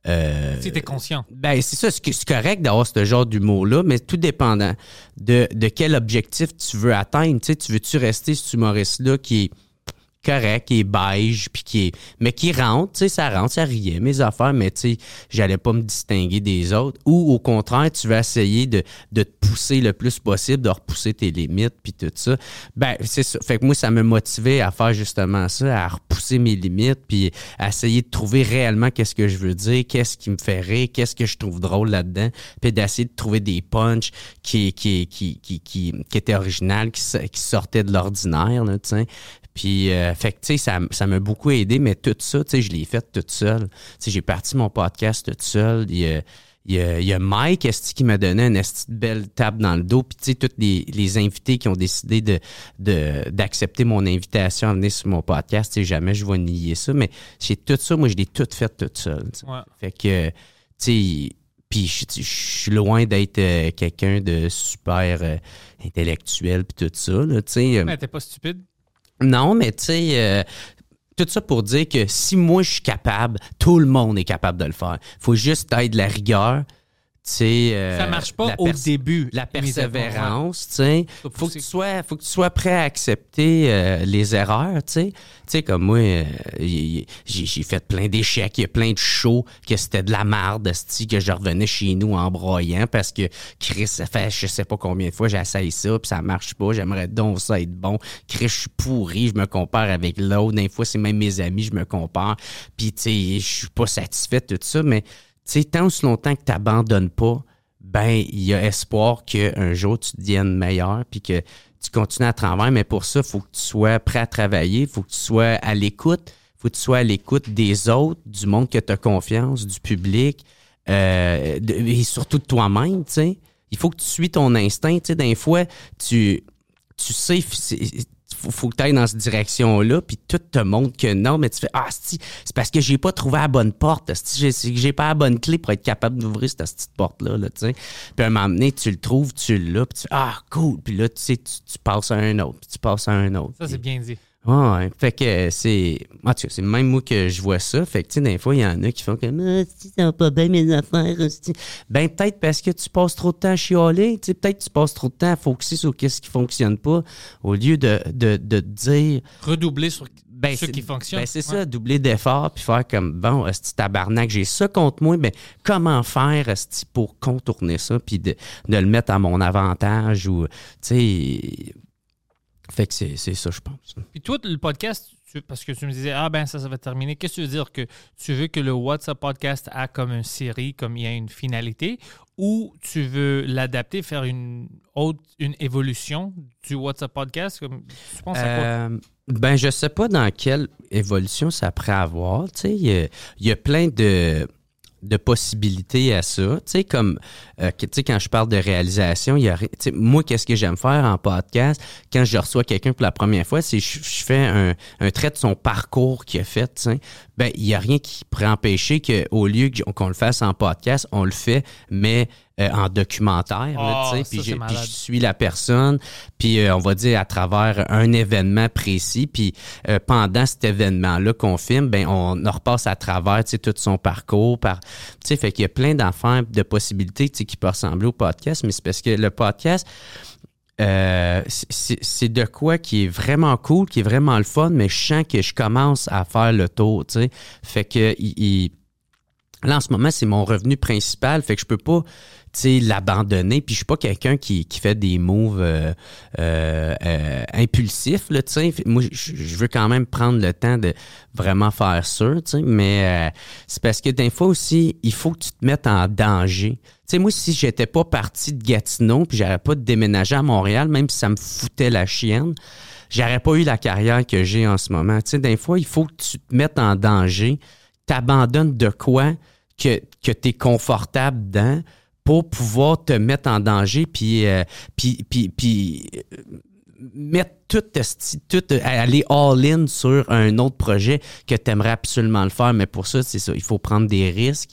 euh, Si t'es conscient. ben, c'est ça, c'est correct d'avoir ce genre d'humour-là, mais tout dépendant de, de quel objectif tu veux atteindre. Tu sais, tu veux-tu rester ce humoriste-là qui est correct, qui est beige, puis qui est, mais qui rentre, tu sais, ça rentre, ça riait, mes affaires, mais tu sais, j'allais pas me distinguer des autres. Ou au contraire, tu veux essayer de, de te pousser le plus possible, de repousser tes limites, puis tout ça. Ben, c'est ça. Fait que moi, ça me motivait à faire justement ça, à repousser mes limites, puis à essayer de trouver réellement qu'est-ce que je veux dire, qu'est-ce qui me fait rire, qu'est-ce que je trouve drôle là-dedans, puis d'essayer de trouver des punchs qui, qui, qui, qui, qui, étaient originales, qui, qui sortaient de l'ordinaire, tu sais. Puis, euh, fait que, tu sais, ça, ça m'a beaucoup aidé, mais tout ça, tu sais, je l'ai fait toute seule. Tu sais, j'ai parti mon podcast toute seule. Il y a, il y a, il y a Mike esti, qui m'a donné une esti de belle tape dans le dos? Puis, tu sais, tous les, les invités qui ont décidé de, de, d'accepter mon invitation à venir sur mon podcast, tu sais, jamais je vais nier ça. Mais tout ça, moi, je l'ai tout fait toute seule. Ouais. Fait que, tu sais, puis je je suis loin d'être euh, quelqu'un de super euh, intellectuel puis tout ça, là, tu sais. Mais t'es pas stupide. Non, mais tu sais, euh, tout ça pour dire que si moi je suis capable, tout le monde est capable de le faire. faut juste être de la rigueur. Euh, Ça marche pas au début. La persévérance, tu sais. Faut que tu sois, faut que tu sois prêt à accepter euh, les erreurs, tu sais. Tu sais, comme moi, euh, j'ai fait plein d'échecs, il y a plein de shows que c'était de la merde, esti, que je revenais chez nous en broyant parce que Chris, ça fait je sais pas combien de fois j'ai essayé ça, puis ça marche pas, j'aimerais donc ça être bon. Chris, je suis pourri, je me compare avec l'autre, des fois c'est même mes amis, je me compare, puis tu sais, je suis pas satisfait de tout ça, mais sais, tant aussi longtemps que tu n'abandonnes pas, ben, il y a espoir qu'un jour tu deviennes meilleur puis que tu continues à travailler. Mais pour ça, il faut que tu sois prêt à travailler, il faut que tu sois à l'écoute, il faut que tu sois à l'écoute des autres, du monde que tu as confiance, du public euh, et surtout de toi-même. Il faut que tu suis ton instinct, tu sais. Des fois, tu, tu sais, faut, faut que tu ailles dans cette direction-là, puis tout te montre que non, mais tu fais Ah, c'est parce que j'ai pas trouvé la bonne porte. C'est que j'ai pas la bonne clé pour être capable d'ouvrir cette petite porte-là. Là, tu sais. Puis à un moment donné, tu le trouves, tu l'as, puis tu fais Ah, cool. Puis là, tu sais, tu, tu passes à un autre, puis tu passes à un autre. Ça, c'est bien dit. Ouais, ouais. Fait que euh, c'est. En tout cas, c'est même moi que je vois ça. Fait que, tu sais, des fois, il y en a qui font comme. Ah, si, ça va pas bien mes affaires. Ben, peut-être parce que tu passes trop de temps à chialer. Tu sais, peut-être que tu passes trop de temps à focuser sur qu'est-ce qui fonctionne pas au lieu de, de, de te dire. Redoubler sur Ben, ce qui fonctionne. Ben, c'est Ouais. ça, doubler d'efforts puis faire comme bon, esti tabarnak, j'ai ça contre moi, ben comment faire pour contourner ça puis de, de le mettre à mon avantage ou tu sais fait que c'est c'est ça je pense. Puis toi, le podcast, tu- parce que tu me disais, ah ben ça, ça va terminer. Qu'est-ce que tu veux dire? Que tu veux que le WhatsApp podcast a comme une série, comme il y a une finalité, ou tu veux l'adapter, faire une autre, une évolution du WhatsApp podcast? Comme, tu penses à quoi? Euh, ben, je sais pas dans quelle évolution ça pourrait avoir. Tu sais, il y y, a plein de, de possibilités à ça. Tu sais, comme, euh, que- tu sais, quand je parle de réalisation, il y a, moi, qu'est-ce que j'aime faire en podcast? Quand je reçois quelqu'un pour la première fois, c'est je, je fais un, un trait de son parcours qu'il a fait. Ben, il y a rien qui pourrait empêcher qu'au lieu qu'on le fasse en podcast, on le fait, mais euh, en documentaire, là, Ah, Puis je suis la personne, puis euh, on va dire à travers un événement précis, puis euh, pendant cet événement-là qu'on filme, ben on, on repasse à travers, tout son parcours, par, fait qu'il y a plein d'affaires, de possibilités, qui peuvent ressembler au podcast, mais c'est parce que le podcast, euh, c'est de quoi qui est vraiment cool, qui est vraiment le fun, mais je sens que je commence à faire le tour, tu sais. Fait que il- il- là, en ce moment, c'est mon revenu principal, fait que je peux pas, l'abandonner. Puis je suis pas quelqu'un qui, qui fait des moves euh, euh, euh, impulsifs, là, Moi, je veux quand même prendre le temps de vraiment faire ça, tu sais. Mais euh, c'est parce que des fois aussi, il faut que tu te mettes en danger. Tu sais, moi, si j'étais pas parti de Gatineau, puis j'aurais pas déménagé à Montréal, même si ça me foutait la chienne, j'aurais pas eu la carrière que j'ai en ce moment. Tu sais, des fois, il faut que tu te mettes en danger, t'abandonnes de quoi que, que tu es confortable dedans pour pouvoir te mettre en danger puis, euh, puis, puis, puis, euh, mettre tout euh, aller all-in sur un autre projet que tu aimerais absolument le faire. Mais pour ça, c'est ça. Il faut prendre des risques.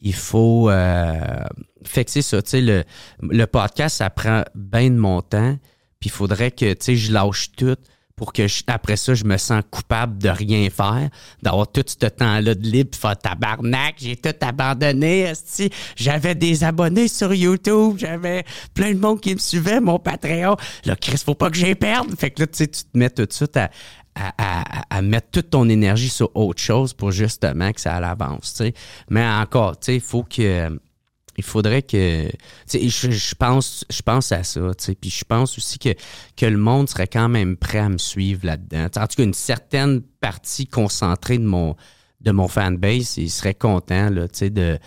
Il faut. Euh, fait que c'est ça. Tu sais, le, le podcast, ça prend bien de mon temps. Puis il faudrait que tu sais, je lâche tout pour que après ça, je me sens coupable de rien faire, d'avoir tout ce temps-là de libre, faire tabarnak, j'ai tout abandonné. J'avais des abonnés sur YouTube, j'avais plein de monde qui me suivait, mon Patreon. Là, Chris, faut pas que j'y perde. Fait que là, tu sais, tu te mets tout de suite à, à, à- à mettre toute ton énergie sur autre chose pour justement que ça avance, tu sais. Mais encore, tu sais, il faut que il faudrait que je, je pense je pense à ça puis je pense aussi que que le monde serait quand même prêt à me suivre là-dedans en tout cas une certaine partie concentrée de mon de mon fanbase il serait content là de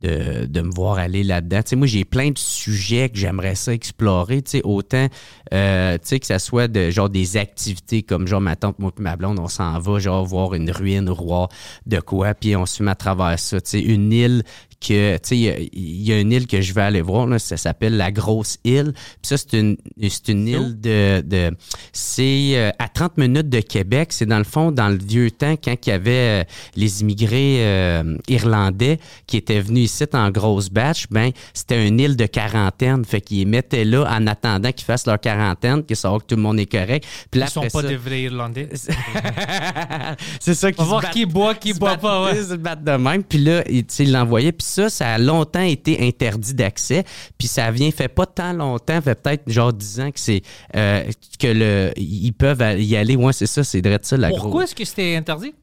de, de me voir aller là-dedans. Moi, j'ai plein de sujets que j'aimerais ça explorer, autant, euh, que ça soit de, genre, des activités comme, genre, ma tante, moi puis ma blonde, on s'en va, genre, voir une ruine, roi, de quoi, puis on se filme à travers ça, une île que, tu sais, il y a- il y, a une île que je vais aller voir, là, ça s'appelle la Grosse Île, puis ça, c'est une, c'est une île de, de c'est euh, à 30 minutes de Québec, c'est dans le fond, dans le vieux temps, quand il y avait euh, les immigrés euh, irlandais qui étaient venus ici en grosse batch, ben, c'était une île de quarantaine, fait qu'ils les mettaient là en attendant qu'ils fassent leur quarantaine, qu'ils savoir que tout le monde est correct, puis là, Ils sont pas ça- des vrais Irlandais. c'est ça qui On va voir qui boit, qui boit pas, ouais. se battent de même. Puis là, il tu sais, il l'envoyait. Puis ça, ça a longtemps été interdit d'accès. Puis ça vient, fait pas tant longtemps, fait peut-être genre 10 ans que c'est euh, que le ils peuvent y aller. Ouais, c'est ça, c'est vrai de ça la Pourquoi est-ce que c'était interdit?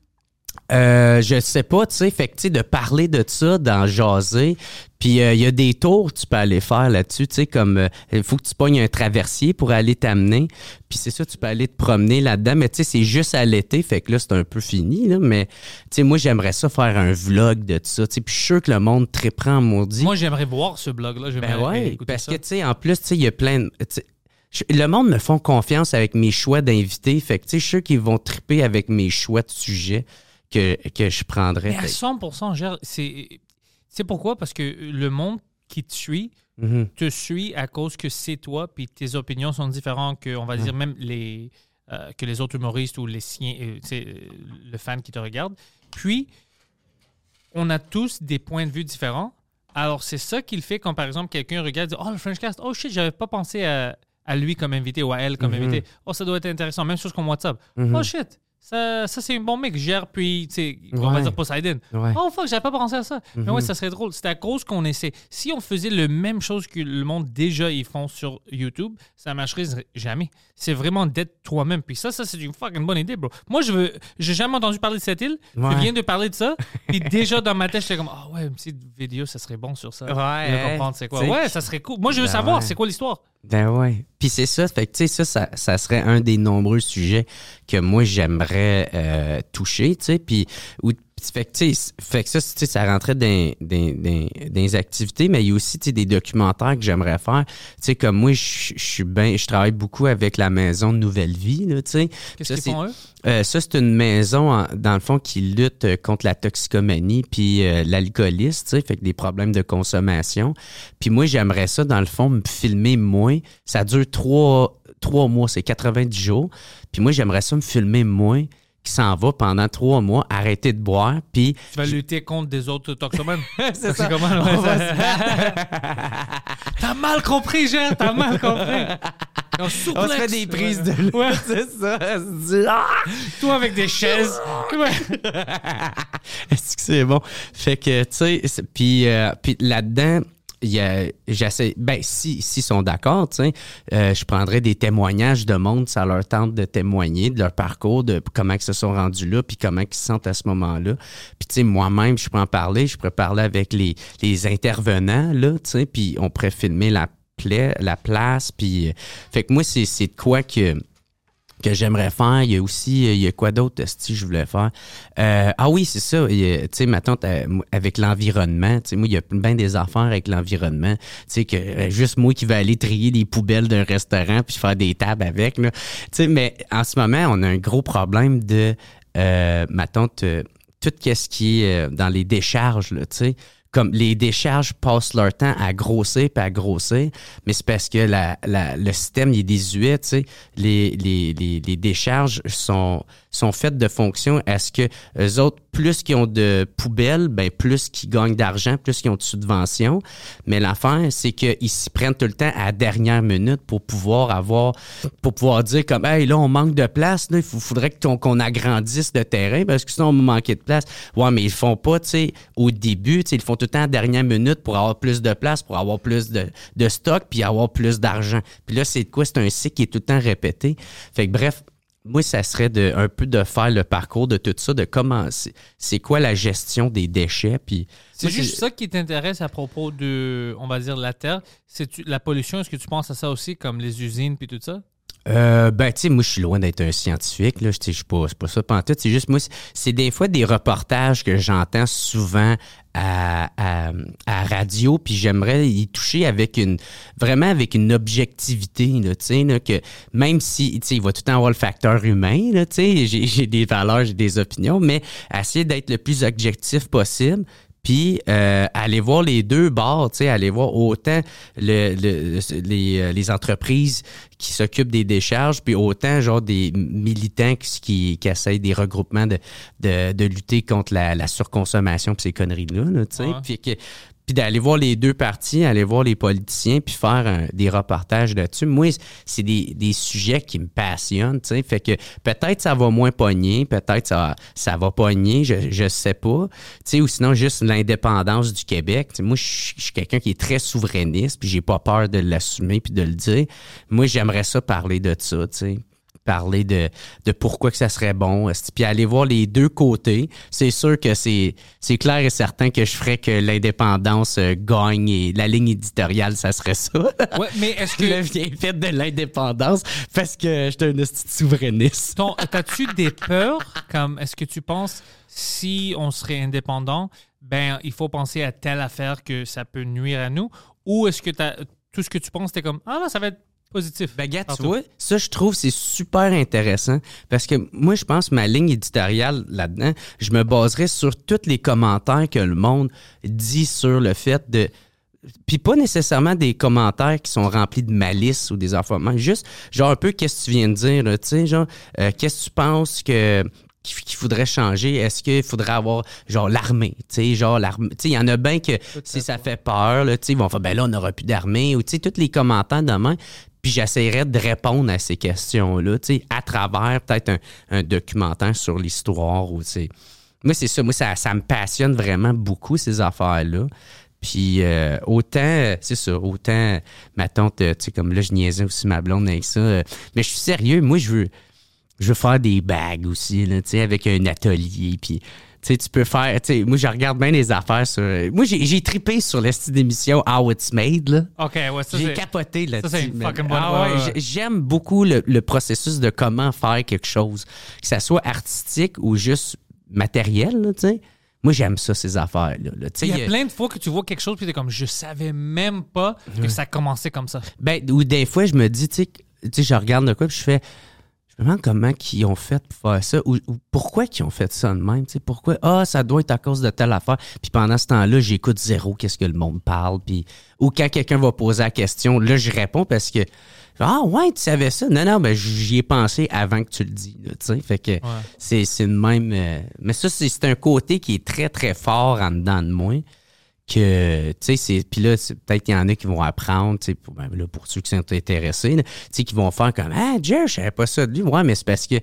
Euh, je sais pas, tu sais, fait que de parler de ça, d'en jaser. Puis euh, il y a des tours que tu peux aller faire là-dessus, tu sais comme euh, il faut que tu pognes un traversier pour aller t'amener. Puis c'est ça, tu peux aller te promener là-dedans, mais tu sais c'est juste à l'été, fait que là c'est un peu fini là, mais tu sais moi j'aimerais ça faire un vlog de ça, tu sais, puis je suis sûr que le monde en maudit. Moi, j'aimerais voir ce blog-là. J'aimerais Ben ouais, parce ça. que tu sais, en plus, tu sais, il y a plein de. je- Le monde me font confiance avec mes choix d'invités. Fait que, tu sais, je suis sûr qu'ils vont triper avec mes choix de sujets que, que je prendrais. Mais à Fait- 100%, Gérard, c'est c'est pourquoi? Parce que le monde qui te suit Mhm. te suit à cause que c'est toi, puis tes opinions sont différentes que, on va dire, même les euh, que les autres humoristes ou les siens, euh, euh, le fan qui te regarde. Puis, on a tous des points de vue différents. Alors, c'est ça qu'il fait quand, par exemple, quelqu'un regarde et dit Oh, le Frenchcast, oh shit, j'avais pas pensé à, à lui comme invité ou à elle comme invité. Oh, ça doit être intéressant. Même chose comme WhatsApp. Oh shit, ça, ça c'est un bon mec. Gère, puis, tu sais, on va dire Poseidon. Ouais. Oh fuck, j'avais pas pensé à ça. Mais ouais, ça serait drôle. C'est à cause qu'on essaie. Si on faisait le même chose que le monde déjà ils font sur YouTube, ça marcherait jamais. C'est vraiment d'être toi-même. Puis ça, ça c'est une fucking bonne idée, bro. Moi, je veux. J'ai jamais entendu parler de cette île. Ouais. Tu viens de parler de ça. Puis déjà dans ma tête, j'étais comme, ah ouais, une petite vidéo, ça serait bon sur ça. Ouais, Je hein. comprendre c'est quoi. Ouais, ça serait cool. Moi, je veux Ben savoir, c'est quoi l'histoire. Ben ouais. Puis c'est ça, fait que tu sais ça, ça, ça serait un des nombreux sujets que moi j'aimerais euh, toucher, tu sais, puis ou fait que fait ça, ça rentrait dans, dans, dans, dans les activités, mais il y a aussi des documentaires que j'aimerais faire. Tu sais, comme moi, je suis ben, je travaille beaucoup avec la maison de Nouvelle Vie. Qu'est-ce qu'ils c'est- font eux? euh, ça, c'est une maison, en- dans le fond, qui lutte euh, contre la toxicomanie puis euh, l'alcoolisme, fait que des problèmes de consommation. Puis moi, j'aimerais ça, dans le fond, me filmer moins. Ça dure trois, trois mois, c'est 90 jours. Puis moi, j'aimerais ça me filmer moins qui s'en va pendant trois mois, arrêter de boire, puis... Tu vas lutter contre des autres toxomanes. C'est C'est comment? ouais, ça- T'as mal compris, Gérard, t'as mal compris. On, On se fait des prises de Ouais. c'est ça. dit, Ah! Toi avec des chaises. Est-ce que c'est bon? Fait que, tu sais, puis, euh, puis là-dedans, j'essaie, ben, si, s'ils sont d'accord, tu sais, euh, je prendrais des témoignages de monde, ça leur tente de témoigner de leur parcours, de comment ils se sont rendus là, puis comment ils se sentent à ce moment-là. Puis, tu sais, moi-même, je pourrais en parler, je pourrais parler avec les, les intervenants, là, tu sais, puis on pourrait filmer la, pla- la place, puis, euh, fait que moi, c'est de quoi que que j'aimerais faire. Il y a aussi, euh, il y a quoi d'autre, si je voulais faire? Euh, ah oui, c'est ça. Tu sais, maintenant, avec l'environnement, tu sais, moi, il y a bien des affaires avec l'environnement. Tu sais, que euh, juste moi qui vais aller trier les poubelles d'un restaurant puis faire des tables avec, là. Tu sais, mais en ce moment, on a un gros problème de, ma tante, tout ce qui est dans les décharges, tu sais comme les décharges passent leur temps à grossir puis à grossir, mais c'est parce que le système il est désuet, tu sais. Les décharges sont, sont faites de fonction à ce que eux autres, plus qu'ils ont de poubelles, ben plus qu'ils gagnent d'argent, plus qu'ils ont de subventions. Mais l'affaire, c'est qu'ils s'y prennent tout le temps à la dernière minute pour pouvoir avoir, pour pouvoir dire comme, hey, là, on manque de place, là, il faudrait qu'on agrandisse le terrain parce que sinon, on manquer de place. Ouais, mais ils font pas, tu sais, au début, tu sais, ils font tout le temps à la dernière minute pour avoir plus de place, pour avoir plus de, de stock, puis avoir plus d'argent. Puis là, c'est quoi? C'est un cycle qui est tout le temps répété. Fait que bref, moi, ça serait de, un peu de faire le parcours de tout ça, de commencer. C'est quoi la gestion des déchets, puis... C'est moi, juste ça qui t'intéresse à propos de, on va dire, la Terre. C'est tu- la pollution. Est-ce que tu penses à ça aussi, comme les usines puis tout ça? Euh, ben, tu sais, moi, je suis loin d'être un scientifique, là. Je sais, je suis pas, pas ça pantoute. C'est juste, moi, c'est- des fois des reportages que j'entends souvent à, à, à radio, puis j'aimerais y toucher avec une, vraiment avec une objectivité, là, là, que même si, il va tout le temps avoir le facteur humain, j'ai des valeurs, j'ai des opinions, mais essayer d'être le plus objectif possible, puis euh, aller voir les deux bords, tu sais, aller voir autant le, le- les, euh, les entreprises qui s'occupent des décharges, puis autant genre des militants qui, qui, qui essayent des regroupements de, de, de lutter contre la, la surconsommation puis ces conneries-là, là, tu sais. Ouais. Puis que puis d'aller voir les deux parties, aller voir les politiciens, puis faire un- des reportages là-dessus. Moi, c'est des, des sujets qui me passionnent, tu sais. Fait que peut-être ça va moins pogner, peut-être ça, ça va pogner, je, je sais pas. Tu sais, ou sinon juste l'indépendance du Québec. Tu sais, moi, je je suis quelqu'un qui est très souverainiste, puis j'ai pas peur de l'assumer puis de le dire. Moi, j'aimerais ça parler de ça, tu sais parler de, de pourquoi que ça serait bon, puis aller voir les deux côtés. C'est sûr que c'est c'est clair et certain que je ferais que l'indépendance euh, gagne et la ligne éditoriale, ça serait ça. Ouais, mais est-ce le que. vieil fait de l'indépendance parce que j'étais un de souverainiste. T'as-tu des peurs comme est-ce que tu penses si on serait indépendant, ben il faut penser à telle affaire que ça peut nuire à nous, ou est-ce que t'as- tout ce que tu penses, t'es comme ah là ça va être positif. Ben, gars, tu Partout. vois, ça, je trouve, c'est super intéressant parce que moi, je pense ma ligne éditoriale là-dedans, je me baserais sur tous les commentaires que le monde dit sur le fait de puis pas nécessairement des commentaires qui sont remplis de malice ou des mais juste genre un peu qu'est-ce que tu viens de dire, tu sais, genre euh, qu'est-ce que tu penses que qu'il qu'il faudrait changer? Est-ce qu'il faudrait avoir genre l'armée, tu sais, genre l'armée, tu sais, il y en a bien que si ça fait peur, là, tu sais, ils vont faire ben là on n'aura plus d'armée ou tu sais tous les commentaires demain. Puis j'essaierai de répondre à ces questions-là, tu sais, à travers peut-être un, documentaire sur l'histoire ou. Moi, c'est ça. Moi, ça, me passionne vraiment beaucoup, ces affaires-là. Puis euh, autant, euh, c'est ça, autant ma tante, tu sais, comme là, je niaisais aussi ma blonde avec ça. euh, mais je suis sérieux, moi, je veux, je veux faire des bagues aussi, tu sais, avec un atelier. Puis, sais, tu peux faire, tu sais, moi, je regarde bien les affaires sur. moi, j'ai trippé sur la d'émission How It's Made, là. OK, ouais, ça J'ai capoté là-dessus. ça, c'est fucking bonne- Ah ouais, ouais, ouais. j'ai- J'aime beaucoup le, le processus de comment faire quelque chose, que ça soit artistique ou juste matériel, tu sais. Moi, j'aime ça, ces affaires-là. là. Il y a plein de fois que tu vois quelque chose puis t'es comme je savais même pas que ça commençait comme ça. Ben, ou des fois, je me dis, tu sais, que- tu sais, je regarde de quoi, puis je fais, je me demande comment ils ont fait pour faire ça, ou, ou pourquoi ils ont fait ça de même, tu sais, pourquoi, ah, ça doit être à cause de telle affaire, puis pendant ce temps-là, j'écoute zéro qu'est-ce que le monde parle, puis, ou quand quelqu'un va poser la question, là, je réponds parce que, ah, ouais, tu savais ça? Non, non, ben, j'y ai pensé avant que tu le dis, là, tu sais, fait que c'est, c'est le même, euh, mais ça, c'est, c'est un côté qui est très, très fort en dedans de moi que tu sais c'est puis là peut-être qu'il y en a qui vont apprendre tu sais pour, ben, pour ceux qui sont intéressés tu sais qui vont faire comme ah Jer je savais pas ça de lui ouais mais c'est parce que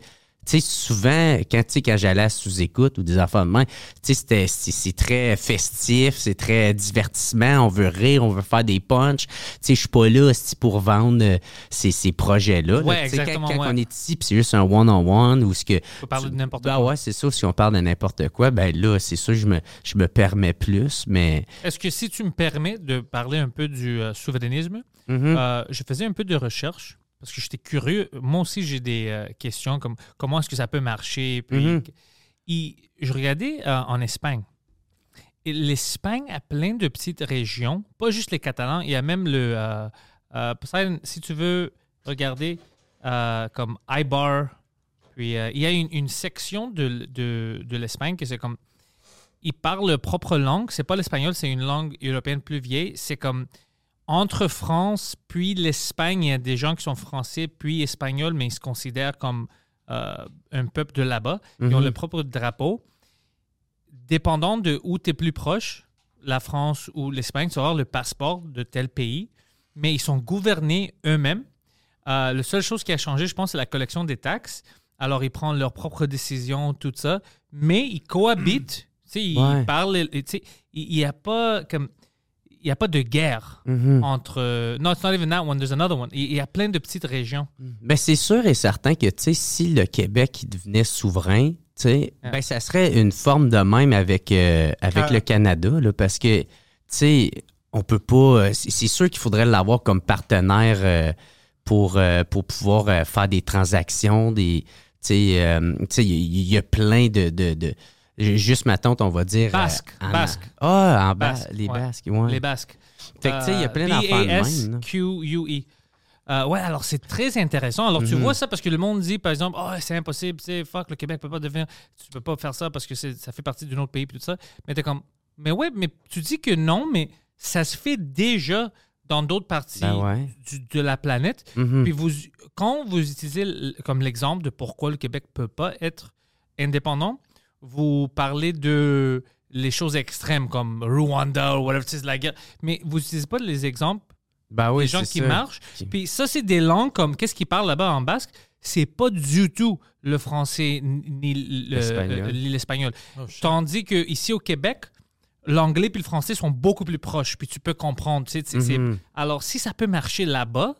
tu sais souvent quand quand j'allais à sous-écoute ou des affaires de main tu sais c'était c'est, très festif c'est très divertissement on veut rire on veut faire des punchs tu sais je suis pas là aussi pour vendre euh, ces, ces projets là Ouais, sais, quand, quand ouais. on est ici puis c'est juste un one on one ou ce que de n'importe ben quoi. ouais c'est ça si on parle de n'importe quoi ben là c'est sûr je me je me permets plus mais Est-ce que si tu me permets de parler un peu du euh, souverainisme, Mhm. euh, je faisais un peu de recherche parce que j'étais curieux. Moi aussi, j'ai des euh, questions comme comment est-ce que ça peut marcher? Puis, Mhm. Et je regardais euh, en Espagne. Et l'Espagne a plein de petites régions, pas juste les Catalans. Il y a même le. euh, si tu veux regarder comme Ibar, puis il y a une, une section de, de, de l'Espagne qui c'est comme ils parlent leur propre langue. C'est pas l'espagnol, c'est une langue européenne plus vieille. C'est comme entre France puis l'Espagne, il y a des gens qui sont français puis espagnols, mais ils se considèrent comme euh, un peuple de là-bas. Ils ont Mhm. leur propre drapeau. Dépendant de où tu es plus proche, la France ou l'Espagne, tu vas avoir le passeport de tel pays, mais ils sont gouvernés eux-mêmes. Euh, la seule chose qui a changé, je pense, c'est la collection des taxes. Alors, ils prennent leurs propres décisions, tout ça, mais ils cohabitent. Ils Ouais. parlent. Il n'y a pas comme. Il y a pas de guerre Mhm. entre. euh, No, it's not even that one. There's another one. Il y a plein de petites régions. Ben, c'est sûr et certain que, si le Québec devenait souverain, tu sais, Ah. ben, ça serait une forme de même avec, euh, avec le Canada, là, parce que, on peut pas. euh, C'est sûr qu'il faudrait l'avoir comme partenaire euh, pour, pour pouvoir faire des transactions, des. Euh, il y, a plein de. de, de- juste ma tante, on va dire. euh, Basque, en- basque. Ah, en Basque, les. Basques, ouais. Les Basques. Fait que, tu sais, il y a plein d'affaires de même, là. B-A-S-Q-U-E. Euh, ouais, alors c'est très intéressant. Alors Mhm. tu vois ça parce que le monde dit, par exemple, oh, c'est impossible, tu sais, fuck, le Québec peut pas devenir, tu peux pas faire ça parce que c'est- ça fait partie d'un autre pays, puis tout ça. Mais t'es comme, mais ouais, mais tu dis que non, mais ça se fait déjà dans d'autres parties Ben ouais. du- de la planète. Mhm. Puis vous, quand vous utilisez comme l'exemple de pourquoi le Québec peut pas être indépendant, vous parlez de les choses extrêmes comme Rwanda ou whatever, c'est la guerre. Mais vous n'utilisez pas les exemples Ben oui, des gens qui ça. marchent? Qui- Puis ça, c'est des langues comme qu'est-ce qu'ils parlent là-bas en basque? C'est pas du tout le français ni le- L'espagnol. euh. Oh. Tandis que ici au Québec, l'anglais puis le français sont beaucoup plus proches. Puis tu peux comprendre. tu sais, Mhm. Alors, si ça peut marcher là-bas,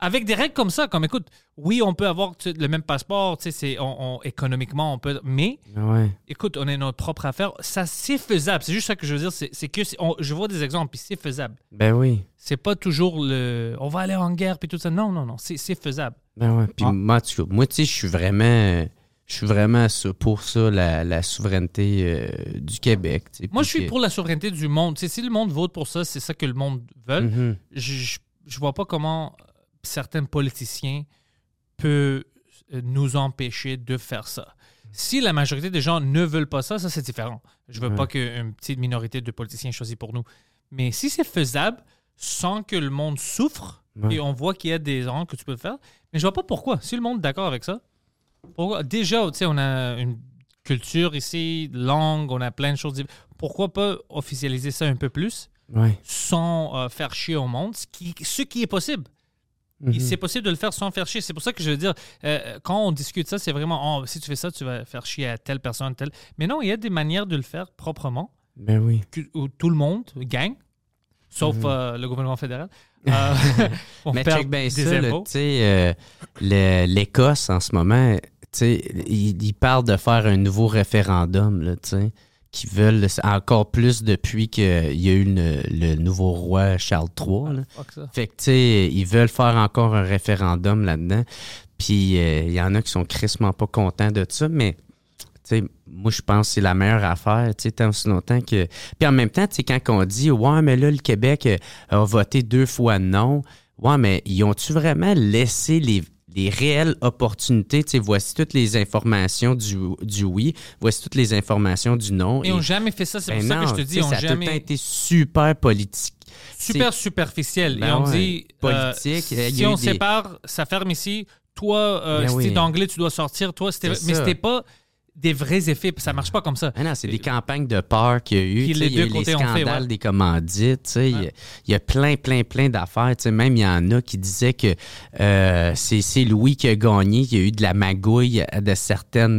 avec des règles comme ça, comme écoute, oui, on peut avoir tu sais, le même passeport, tu sais, c'est, on, on- économiquement, on peut. Mais Ouais. écoute, on a notre propre affaire. Ça, c'est faisable. C'est juste ça que je veux dire. C'est, que on- je vois des exemples, puis c'est faisable. Ben oui. C'est pas toujours le. On va aller en guerre, puis tout ça. Non, non, non. C'est, faisable. Ben ouais. Puis Ah. moi, tu sais, je suis vraiment. Je suis vraiment pour ça, la, la souveraineté euh, du Québec. tu sais, Moi, je suis que- pour la souveraineté du monde. Tu sais, si le monde vote pour ça, c'est ça que le monde veut. Mhm. je, je, je vois pas comment certains politiciens peuvent euh, nous empêcher de faire ça. Si la majorité des gens ne veulent pas ça, ça c'est différent. Je veux Ouais. pas qu'une petite minorité de politiciens choisissent pour nous. Mais si c'est faisable sans que le monde souffre, Ouais. et on voit qu'il y a des erreurs que tu peux faire, mais je vois pas pourquoi. Si le monde est d'accord avec ça, pourquoi? déjà, tu sais, on a une culture ici, langue, on a plein de choses. Pourquoi pas officialiser ça un peu plus Ouais. sans euh, faire chier au monde, ce qui, ce qui est possible. Mhm. C'est possible de le faire sans faire chier. C'est pour ça que je veux dire, euh, quand on discute ça, c'est vraiment, oh, si tu fais ça, tu vas faire chier à telle personne, telle. Mais non, il y a des manières de le faire proprement, Ben oui. que- où tout le monde gagne, sauf euh, le gouvernement fédéral. Euh, on Mhm. Mais perd check bien des ça, euh, le- l'Écosse en ce moment, tu sais, ils ils parlent de faire un nouveau référendum, là, tu sais, qui veulent encore plus depuis qu'il y a eu le, le nouveau roi Charles III. là. Ça. Fait que, tu sais, ils veulent faire encore un référendum là-dedans. Puis, euh, il y en a qui sont crissement pas contents de ça, mais, tu sais, moi, je pense que c'est la meilleure affaire, tu sais, tant aussi longtemps que... Puis en même temps, tu sais, quand on dit « Ouais, mais là, le Québec euh, a voté deux fois non », ouais, mais ils ont-tu vraiment laissé les, les réelles opportunités? Tu sais, voici toutes les informations du, du oui, voici toutes les informations du non. Ils n'ont jamais fait ça. C'est pour Ben ça non, que je te dis, ont ça a tout le temps jamais. été super politique. super superficiel. Ben et on ouais. dit Politique, euh, y si on des- sépare, ça ferme ici. Toi, euh, Ben si oui. t'es d'anglais, tu dois sortir. Toi, c'était. Mais ça. c'était pas des vrais effets. Ça marche pas comme ça. Ah non, c'est des campagnes de peur qu'il y a eu. Les il y a deux eu les fait, scandales ouais. des commandites. tu sais, Il y a- il y, a plein, plein, plein d'affaires. tu sais, Même il y en a qui disaient que euh, c'est Louis qui a gagné. Il y a eu de la magouille de, certaines,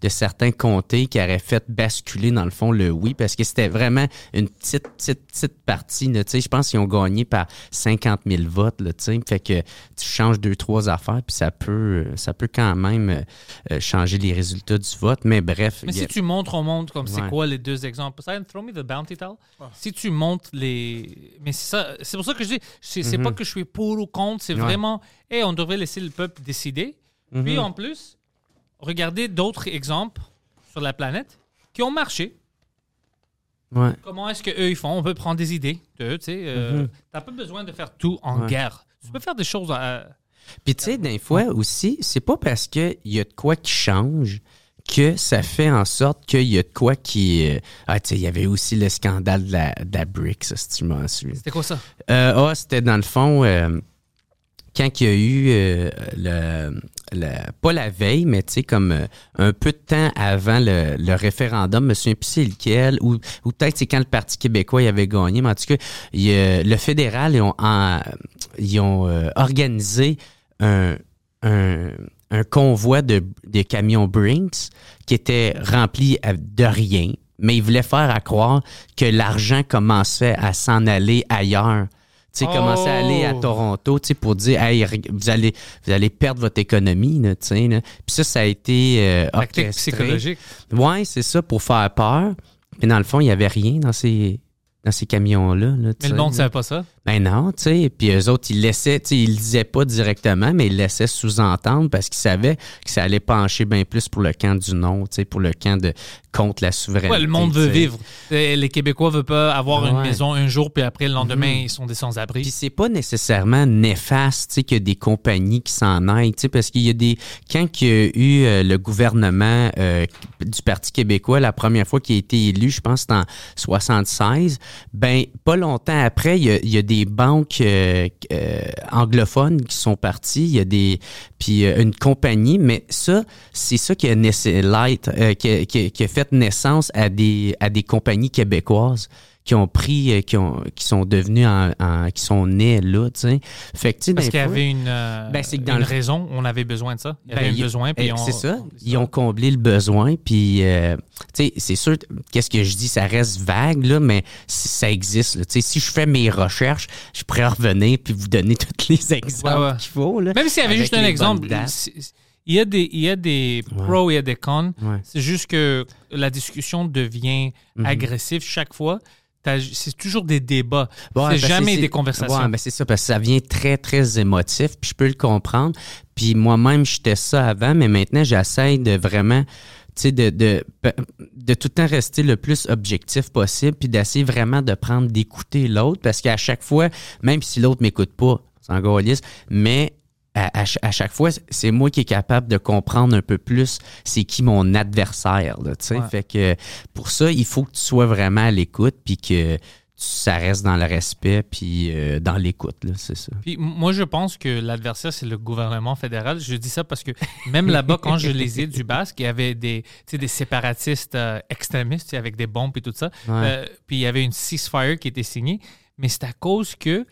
de certains comtés qui auraient fait basculer, dans le fond, le oui, parce que c'était vraiment une petite, petite, petite partie. là, tu sais, Je pense qu'ils ont gagné par 50 000 votes. Là, tu sais. fait que tu changes deux, trois affaires, puis ça peut, ça peut quand même euh, changer les résultats du vote. Mais bref, Mais a- si tu montres au monde comme c'est quoi les deux exemples, Poseidon, throw me the bounty towel. Si tu montres les. Mais c'est ça, c'est pour ça que je dis, c'est c'est pas que je suis pour ou contre, c'est Mhm. Ouais. vraiment, hey, on devrait laisser le peuple décider. Mhm. Puis en plus, regardez d'autres exemples sur la planète qui ont marché. Ouais. Comment est-ce qu'eux ils font? On peut prendre des idées d'eux, tu sais. euh, T'as pas besoin de faire tout en Mhm. Ouais. guerre. Tu peux faire des choses. à- Puis tu sais, des fois aussi, c'est pas parce qu'il y a de quoi qui change que ça fait en sorte qu'il y a de quoi qui... euh, Ah, tu sais, il y avait aussi le scandale de la, de la ça, si tu m'en souviens. C'était quoi ça? Euh, ah, c'était dans le fond, euh, quand il y a eu euh, le, le- Pas la veille, mais tu sais, comme un peu de temps avant le, le référendum, je me souviens plus c'est lequel, ou, ou peut-être c'est quand le Parti québécois y avait gagné, mais en tout cas, il le fédéral, ils ont, en- ils ont organisé un, un, un convoi de, de camions Brinks qui était rempli de rien, mais ils voulaient faire à croire que l'argent commençait à s'en aller ailleurs. Tu sais, Oh! commencer à aller à Toronto, tu sais, pour dire, hey, vous allez, vous allez perdre votre économie, là, tu sais, là. Puis ça, ça a été euh, orchestré. psychologique. Ouais, c'est ça, pour faire peur. Mais dans le fond, il n'y avait rien dans ces, dans ces camions-là. là, Mais le monde ne savait pas ça? Ben non, tu sais. Puis eux autres, ils laissaient, tu sais, ils le disaient pas directement, mais ils laissaient sous-entendre parce qu'ils savaient que ça allait pencher bien plus pour le camp du non, tu sais, pour le camp de contre la souveraineté. Ouais, le monde veut vivre. Les Québécois veulent pas avoir une maison un jour, puis après, le lendemain, Mhm. ils sont des sans-abri. Puis c'est pas nécessairement néfaste, tu sais, qu'il y a des compagnies qui s'en aillent, tu sais, parce qu'il y a des... Quand il y a eu euh, le gouvernement euh, du Parti québécois, la première fois qu'il a été élu, je pense en 76, ben pas longtemps après, il y a, il y a des banques euh, euh, anglophones qui sont parties, il y a des... Puis euh, une compagnie, mais ça, c'est ça qui a- qui a fait naissance à des, à des compagnies québécoises qui ont pris, euh, qui, ont, qui sont devenus, en, en- qui sont nés là, tu sais. Fait que, tu sais, Parce qu'il y avait une, euh, Ben, que dans une le- raison, on avait besoin de ça. Il y avait ben, un ils- besoin, puis eh, on- C'est ça. Ils ont comblé le besoin, puis, euh, tu sais, c'est sûr, qu'est-ce que je dis, ça reste vague, là, mais ça existe, là. Tu sais, si je fais mes recherches, je pourrais revenir puis vous donner tous les exemples Ouais, ouais. qu'il faut, là. Même s'il y avait juste un exemple, il y a des, il y a des Ouais. pros, il y a des cons. C'est juste que la discussion devient Mhm. agressive chaque fois. C'est toujours des débats. Ouais, c'est jamais des conversations. Ouais, ben c'est ça, parce que ça vient très, très émotif, puis je peux le comprendre. Puis moi-même, j'étais ça avant, mais maintenant, j'essaie de vraiment, tu sais, de, de, de tout le temps rester le plus objectif possible, puis d'essayer vraiment de prendre, d'écouter l'autre, parce qu'à chaque fois, même si l'autre m'écoute pas, c'est encore lisse, mais à, à ch- à chaque fois, c'est moi qui est capable de comprendre un peu plus c'est qui mon adversaire, là. Ouais. Fait que pour ça, il faut que tu sois vraiment à l'écoute, puis que ça reste dans le respect puis euh, dans l'écoute, là, c'est ça. Puis moi, je pense que l'adversaire, c'est le gouvernement fédéral. Je dis ça parce que même là-bas, quand je les ai du Basque, il y avait des, des séparatistes euh, extrémistes avec des bombes et tout ça. Euh, puis il y avait une ceasefire qui était signée. Mais c'est à cause que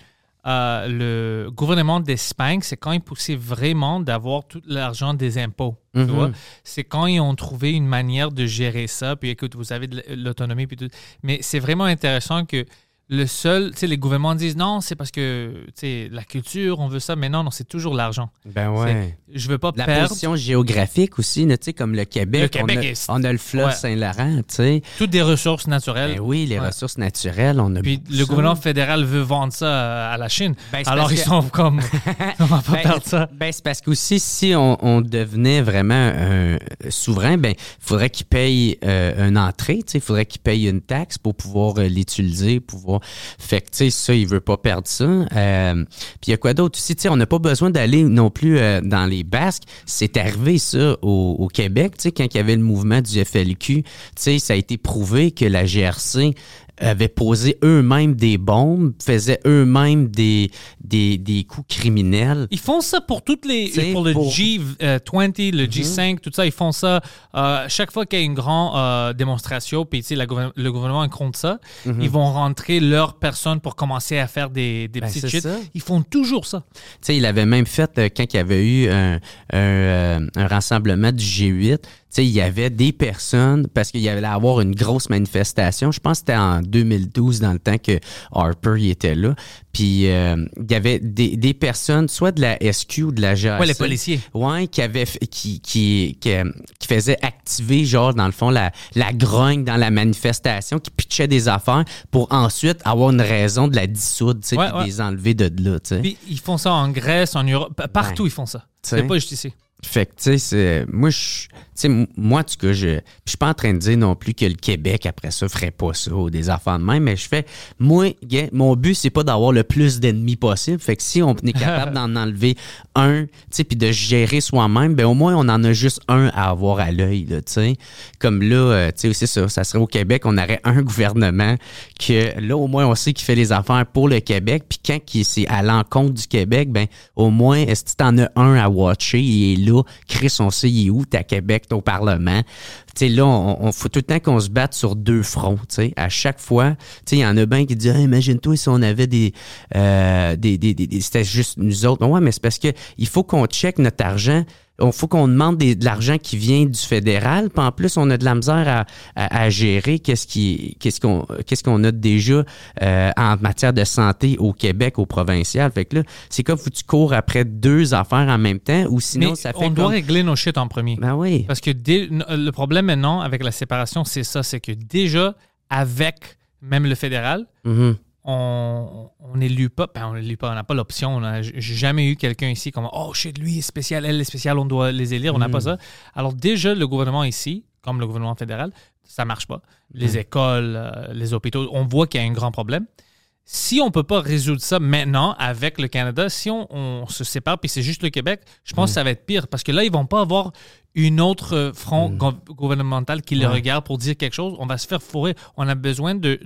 euh, le gouvernement d'Espagne, c'est quand ils poussaient vraiment d'avoir tout l'argent des impôts. Mhm. C'est quand ils ont trouvé une manière de gérer ça. Puis écoute, vous avez de l'autonomie. Puis tout. Mais c'est vraiment intéressant que le seul, tu sais, les gouvernements disent non, c'est parce que, tu sais, la culture, on veut ça. Mais non, non, c'est toujours l'argent. Ben C'est- Je veux pas La perdre position géographique aussi, tu sais, comme le Québec. Le Québec on, a, est- on a le fleuve Ouais. Saint-Laurent, tu sais. toutes des ressources naturelles. Ben oui, les Ouais. ressources naturelles, on a Puis le ça. gouvernement fédéral veut vendre ça à la Chine. Ben, c'est Alors ils que- sont comme, on va pas Ben, perdre ça. Ben, c'est parce qu'aussi, si on, on devenait vraiment euh, souverain, ben, il faudrait qu'il paye euh, une entrée, tu sais, il faudrait qu'il paye une taxe pour pouvoir euh, l'utiliser, pouvoir. Fait que, tu sais, ça, il veut pas perdre ça. Euh, Puis il y a quoi d'autre aussi, tu sais, on n'a pas besoin d'aller non plus euh, dans les Basques. C'est arrivé, ça, au, au Québec, tu sais, quand il y avait le mouvement du FLQ, tu sais, ça a été prouvé que la GRC avaient posé eux-mêmes des bombes, faisaient eux-mêmes des, des, des coups criminels. Ils font ça pour toutes les T'sais, pour le pour- G20, le G5, tout ça, ils font ça euh, chaque fois qu'il y a une grande euh, démonstration, puis le gouvernement compte ça, ils vont rentrer leurs personnes pour commencer à faire des, des Ben, petites shit. ça. Ils font toujours ça. Tu sais, il avait même fait, euh, quand il y avait eu un, un, euh, un rassemblement du G8, tu sais, il y avait des personnes, parce qu'il y allait avoir une grosse manifestation, je pense que c'était en 2012, dans le temps que Harper était là, puis euh, il y avait des, des personnes, soit de la SQ ou de la GAC. Ouais, les policiers. Ouais, qui avait f- qui qui qui, euh, qui faisait activer genre dans le fond la la grogne dans la manifestation, qui pitchait des affaires pour ensuite avoir une raison de la dissoudre, tu sais, Ouais, ouais. les enlever de là, tu sais. Puis ils font ça en Grèce, en Europe, pa- partout Ouais. ils font ça. C'est pas juste ici. Fait que, tu sais, moi, je, sais, moi, en tout cas, je, je suis pas en train de dire non plus que le Québec, après ça, ferait pas ça ou des affaires de même, mais je fais, moi, mon but, c'est pas d'avoir le plus d'ennemis possible. Fait que si on est capable d'en enlever un, tu sais, puis de gérer soi-même, ben au moins, on en a juste un à avoir à l'œil, tu sais. Comme là, euh, tu sais, c'est ça, ça serait au Québec, on aurait un gouvernement que, là, au moins, on sait qu'il fait les affaires pour le Québec, puis quand c'est à l'encontre du Québec, ben, au moins, est-ce que t'en as un à watcher, il est là, Chris, on sait il est où, t'es à Québec, au Parlement. Tu sais, là, on, on faut tout le temps qu'on se batte sur deux fronts, tu sais. À chaque fois, tu sais, il y en a bien qui disent, imagine-toi si on avait des, euh, des, des, des- des- c'était juste nous autres. Ouais, mais c'est parce que il faut qu'on check notre argent. Il faut qu'on demande des- de l'argent qui vient du fédéral. Puis en plus, on a de la misère à, à, à gérer qu'est-ce qui, qu'est-ce qu'on, qu'est-ce qu'on a déjà euh, en matière de santé au Québec, au provincial. Fait que là, c'est comme tu cours après deux affaires en même temps, ou sinon Mais ça fait on doit régler nos shit en premier. Ben oui. Parce que dès- le problème maintenant avec la séparation, c'est ça, c'est que déjà, avec même le fédéral, Mhm. On on n'élu pas, ben on n'élu pas, on n'a pas l'option. on J'ai jamais eu quelqu'un ici comme oh shit, lui est spécial, elle est spéciale, on doit les élire. On n'a pas ça. Alors déjà, le gouvernement ici, comme le gouvernement fédéral, ça marche pas. Les écoles, euh, les hôpitaux, on voit qu'il y a un grand problème. Si on peut pas résoudre ça maintenant avec le Canada, si on, on se sépare puis c'est juste le Québec, je pense que ça va être pire parce que là ils vont pas avoir une autre euh, front gou- gouvernemental qui les regarde pour dire quelque chose. On va se faire fourrer. On a besoin de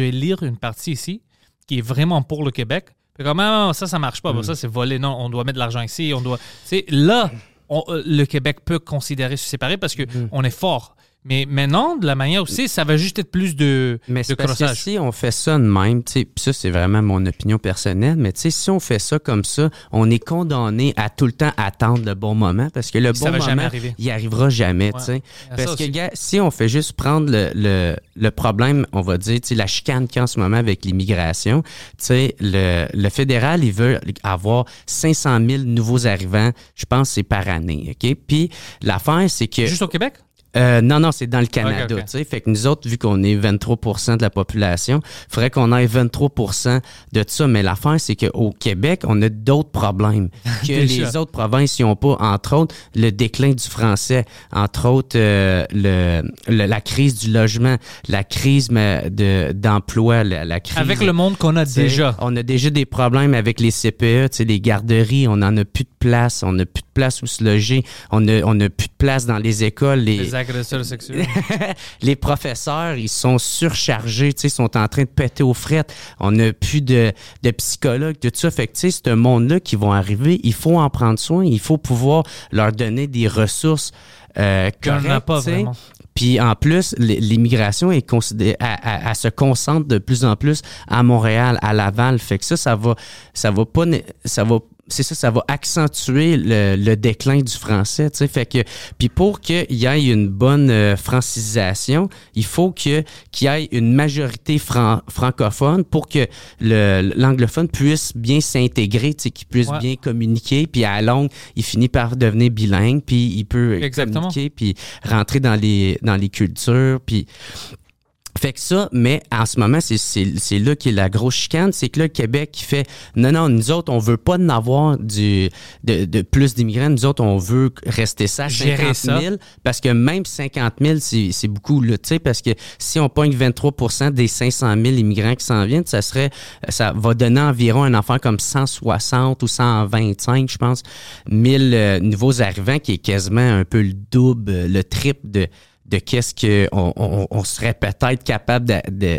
d'avoir de lire une partie ici qui est vraiment pour le Québec. Puis comme Ah, ça ça marche pas, Bon, ça c'est volé. Non, on doit mettre de l'argent ici. On doit. C'est là on- euh, le Québec peut considérer se séparer parce que on est fort. Mais maintenant, de la manière aussi, ça va juste être plus de, Mais de parce que si on fait ça de même, tu sais, ça c'est vraiment mon opinion personnelle, mais tu sais, si on fait ça comme ça, on est condamné à tout le temps attendre le bon moment parce que le Ça bon va moment, jamais arriver. il arrivera jamais, ça Parce que gars, si on fait juste prendre le, le, le problème, on va dire, tu sais, la chicane qu'il y a en ce moment avec l'immigration, tu sais, le, le fédéral, il veut avoir 500 000 nouveaux arrivants, je pense, c'est par année, ok? Puis l'affaire, c'est que Juste au Québec? Euh, non, non, c'est dans le Canada. Tu sais. Fait que nous autres, vu qu'on est 23% de la population, il faudrait qu'on ait 23 de ça. Mais l'affaire, c'est qu'au Québec, on a d'autres problèmes que les autres provinces n'ont pas. Entre autres, le déclin du français. Entre autres, euh, le, le- la crise du logement, la crise mais, de, d'emploi, la, la crise... Avec le monde qu'on a déjà. On a déjà des problèmes avec les CPE, tu sais, les garderies, on n'en a plus de place, on n'a plus de place où se loger, on a, on a plus de place dans les écoles, les, Les les professeurs, ils sont surchargés, ils sont en train de péter aux frettes. On n'a plus de, de psychologues, tout ça. Fait que, tu sais, ce monde-là qui vont arriver, il faut en prendre soin. Il faut pouvoir leur donner des ressources euh, correctes, pas vraiment. Puis en plus, l'immigration est considérée, elle, elle- elle se concentre de plus en plus à Montréal, à Laval. Fait que ça, ça va, ça va pas, ça va, c'est ça, ça va accentuer le, le déclin du français. Tu sais, fait que, puis pour qu'il y ait une bonne euh, francisation, il faut que qu'il y ait une majorité fran- francophone pour que le l'anglophone puisse bien s'intégrer, tu sais, qu'il puisse Ouais. bien communiquer. Puis à la longue, il finit par devenir bilingue, puis il peut Exactement. communiquer, puis rentrer dans les dans les cultures, puis fait que ça, mais en ce moment, c'est, c'est, c'est là qui est la grosse chicane, c'est que là, le Québec qui fait non, non, nous autres, on veut pas en avoir du, de, de plus d'immigrants, nous autres, on veut rester ça à Gérer 50 000, parce que même 50 000, c'est, c'est beaucoup, là, tu sais, parce que si on pogne 23% des 500 000 immigrants qui s'en viennent, ça serait, ça va donner environ un enfant comme 160 ou 125, je pense, 1000 euh, nouveaux arrivants, qui est quasiment un peu le double, le triple de, de qu'est-ce qu'on on, on serait peut-être capable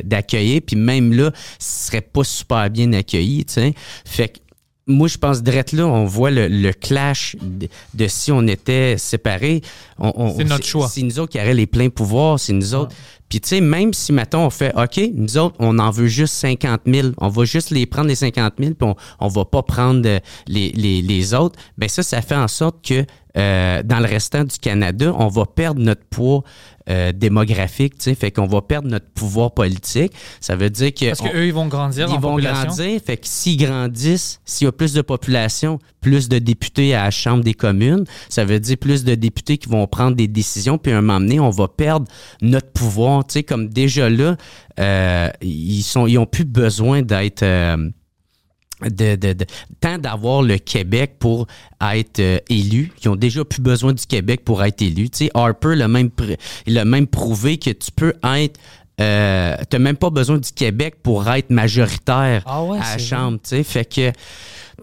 d'accueillir. Puis même là, ce serait pas super bien accueilli, tu sais. Fait que moi, je pense direct là, on voit le, le clash de, de si on était séparés. On- on- C'est notre choix. C'est nous autres qui auraient les pleins pouvoirs, c'est nous autres. Puis tu sais, même si, mettons, on fait, OK, nous autres, on en veut juste 50 000, on va juste les prendre les 50 000, puis on, on va pas prendre euh, les, les, les autres, ben ça, ça fait en sorte que euh, dans le restant du Canada, on va perdre notre poids euh, démographique, tu sais, fait qu'on va perdre notre pouvoir politique. Ça veut dire que... Parce qu'eux, ils vont grandir ils vont population. grandir. Fait que s'ils grandissent, s'il y a plus de population, plus de députés à la Chambre des communes, ça veut dire plus de députés qui vont prendre des décisions, puis à un moment donné, on va perdre notre pouvoir. Tu sais, comme déjà là, euh, ils sont, ils ont plus besoin d'être... de, de, de- tant d'avoir le Québec pour être euh, élu. Ils ont déjà plus besoin du Québec pour être élu. Tu sais, Harper l'a même, pr- même prouvé que tu peux être... Euh, t'as même pas besoin du Québec pour être majoritaire Ah ouais, à la Chambre, tu sais. Fait que,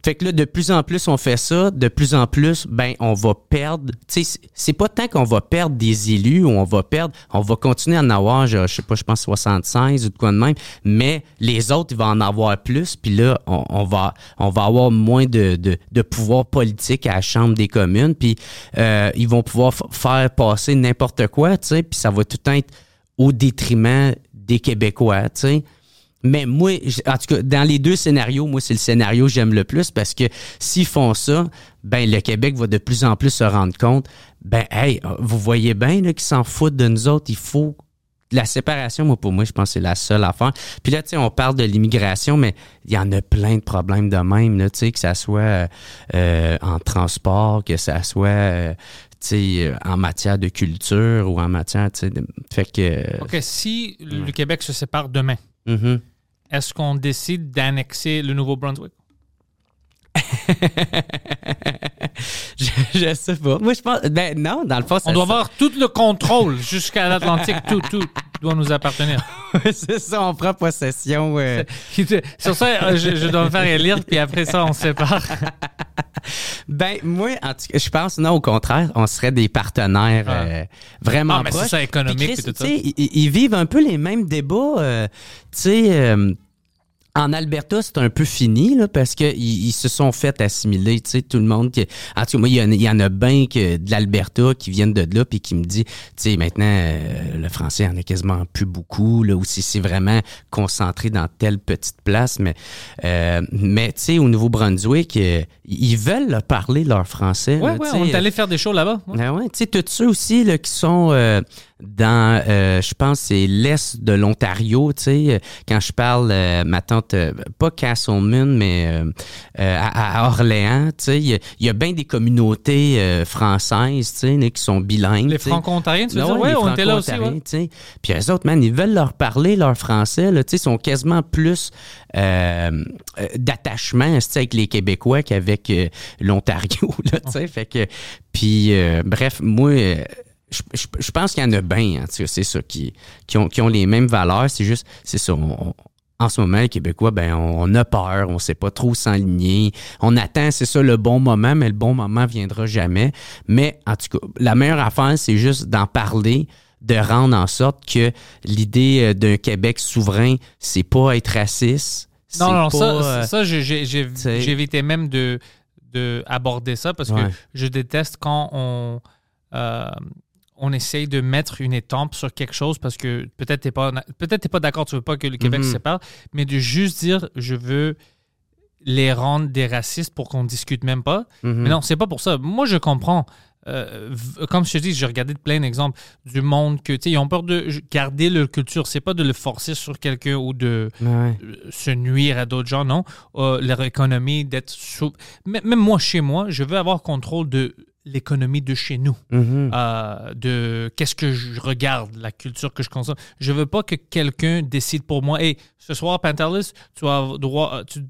fait que là, de plus en plus, on fait ça. De plus en plus, ben, on va perdre. Tu sais, c'est- pas tant qu'on va perdre des élus ou on va perdre. On va continuer à en avoir, je, je sais pas, je pense 76 ou de quoi de même. Mais les autres, ils vont en avoir plus. Puis là, on, on va, on va avoir moins de, de, de pouvoir politique à la Chambre des communes. Puis euh, ils vont pouvoir faire passer n'importe quoi, tu sais. Puis ça va tout être au détriment des Québécois, tu sais. Mais moi, en tout cas, dans les deux scénarios, moi, c'est le scénario que j'aime le plus parce que s'ils font ça, ben, le Québec va de plus en plus se rendre compte, ben, hey, vous voyez bien, qu'ils s'en foutent de nous autres, il faut la séparation, moi, pour moi, je pense que c'est la seule affaire. Puis là, tu sais, on parle de l'immigration, mais il y en a plein de problèmes de même, là, tu sais, que ça soit euh, en transport, que ça soit, euh, en matière de culture ou en matière, de- fait que... euh, OK, si le Québec se sépare demain, mhm. est-ce qu'on décide d'annexer le Nouveau-Brunswick? je, je sais pas. Moi, je pense. Ben non, dans le fond, On doit ça- avoir tout le contrôle jusqu'à l'Atlantique. Tout, tout doit nous appartenir. c'est ça, on prend possession. euh. Sur ça, euh, je, je dois me faire élire, puis après ça, on se sépare. Ben, moi, en tout cas, je pense, non, au contraire, on serait des partenaires Ah. euh, vraiment Ah, mais c'est proches. ça, économique et tout Ils, ils vivent un peu les mêmes débats. euh, tu sais, euh, en Alberta, c'est un peu fini, là, parce qu'ils ils se sont fait assimiler, tu sais, tout le monde. Qui, en tout cas, moi, il y, en il y en a bien que de l'Alberta qui viennent de là, puis qui me dit, tu sais, maintenant, euh, le français, il y en a quasiment plus beaucoup, là, ou si c'est vraiment concentré dans telle petite place, mais, euh, mais tu sais, au Nouveau-Brunswick, euh, ils veulent là, parler leur français. Ouais, là, ouais, on est allé faire des shows là-bas. Ouais. ben ouais, tu sais, tous ceux aussi là, qui sont euh, dans, euh, je pense, c'est l'est de l'Ontario, tu sais, euh, quand je parle, euh, ma tante, euh, pas Castleman, mais à, à Orléans, tu sais, il y a- il y, a bien des communautés françaises, tu sais, qui sont bilingues. Les. Franco-Ontariens, tu veux dire? les on était là aussi. Ouais. tu sais. Puis eux autres, man, ils veulent leur parler, leur français, là, tu sais, ils sont quasiment plus d'attachement, tu sais, avec les Québécois qu'avec l'Ontario, là, tu sais. Fait que, puis, bref, moi, je, je- je pense qu'il y en a bien, hein, tu sais, c'est ça, qui, qui, ont, qui ont les mêmes valeurs. C'est juste, c'est ça, on, en ce moment, les Québécois, ben, on, on a peur, on sait pas trop s'enligner. On attend, c'est ça, le bon moment, mais le bon moment viendra jamais. Mais en tout cas, la meilleure affaire, c'est juste d'en parler, de rendre en sorte que l'idée euh, d'un Québec souverain, c'est pas être raciste. Non, non, pas, ça, euh, ça j'ai évité même de, de aborder ça parce Ouais. que je déteste quand on, euh, on essaye de mettre une étampe sur quelque chose parce que peut-être t'es pas peut-être t'es pas d'accord, tu veux pas que le Québec Mhm. se sépare, mais de juste dire je veux les rendre des racistes pour qu'on discute même pas. mhm. Mais non, c'est pas pour ça. Moi, je comprends. Euh, comme je te dis, j'ai regardé plein d'exemples du monde que, tu sais, ils ont peur de garder leur culture. C'est pas de le forcer sur quelqu'un ou de Ouais. euh, se nuire à d'autres gens, non. Euh, leur économie, d'être sous... Même moi, chez moi, je veux avoir contrôle de l'économie de chez nous. Mhm. Euh, de qu'est-ce que je regarde, la culture que je consomme. Je veux pas que quelqu'un décide pour moi, hey, ce soir, Pantelis, tu as droit, euh, tu,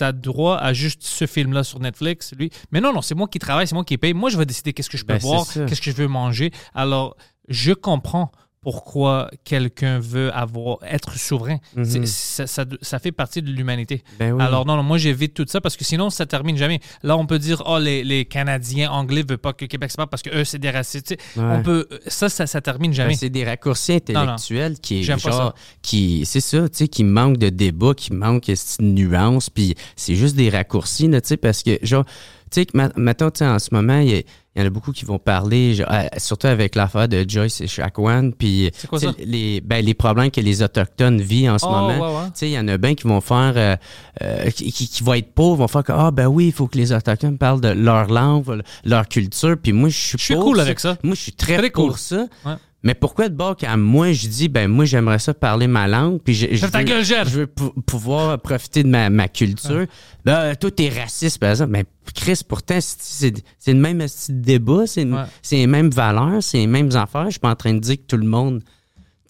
as droit à juste ce film-là sur Netflix, lui. Mais non, non, c'est moi qui travaille, c'est moi qui paye. Moi, je vais décider qu'est-ce que je peux Ben, boire, qu'est-ce que je veux manger. Alors, je comprends pourquoi quelqu'un veut avoir être souverain. Mhm. Ça, ça- ça fait partie de l'humanité. Ben oui. Alors non, non, moi j'évite tout ça parce que sinon ça termine jamais. Là on peut dire oh les, les Canadiens anglais veulent pas que Québec se parle parce que eux c'est des racistes. Ouais. On peut ça, ça ça termine Ben, jamais. c'est des raccourcis intellectuels qui genre ça. qui c'est ça, tu sais qui manque de débat, qui manque de nuance puis c'est juste des raccourcis là, tu sais parce que genre tu sais que ma- mettons tu sais en ce moment il y, en a beaucoup qui vont parler genre, euh, surtout avec l'affaire de Joyce et Chakwan puis quoi ça? les ben, les problèmes que les autochtones vivent en ce Oh, moment. ouais, ouais. Tu sais, il y en a bien qui vont faire, euh, euh, qui, qui, qui vont être pauvres, vont faire que, ah, ben oui, il faut que les Autochtones parlent de leur langue, leur culture. Puis moi, je suis Je suis cool avec ça. Moi, je suis très, Très pour cool. ça. Ouais. Mais pourquoi de bord qu'à moi, je dis, ben moi, j'aimerais ça parler ma langue, puis je, je veux, gueule, Jeff! je veux pou- pouvoir profiter de ma, ma culture. Ben, toi, t'es raciste, par exemple. Mais Chris, pourtant, c'est- le même débat, c'est Ouais. c'est les mêmes valeurs, c'est les mêmes affaires. Je suis pas en train de dire que tout le monde...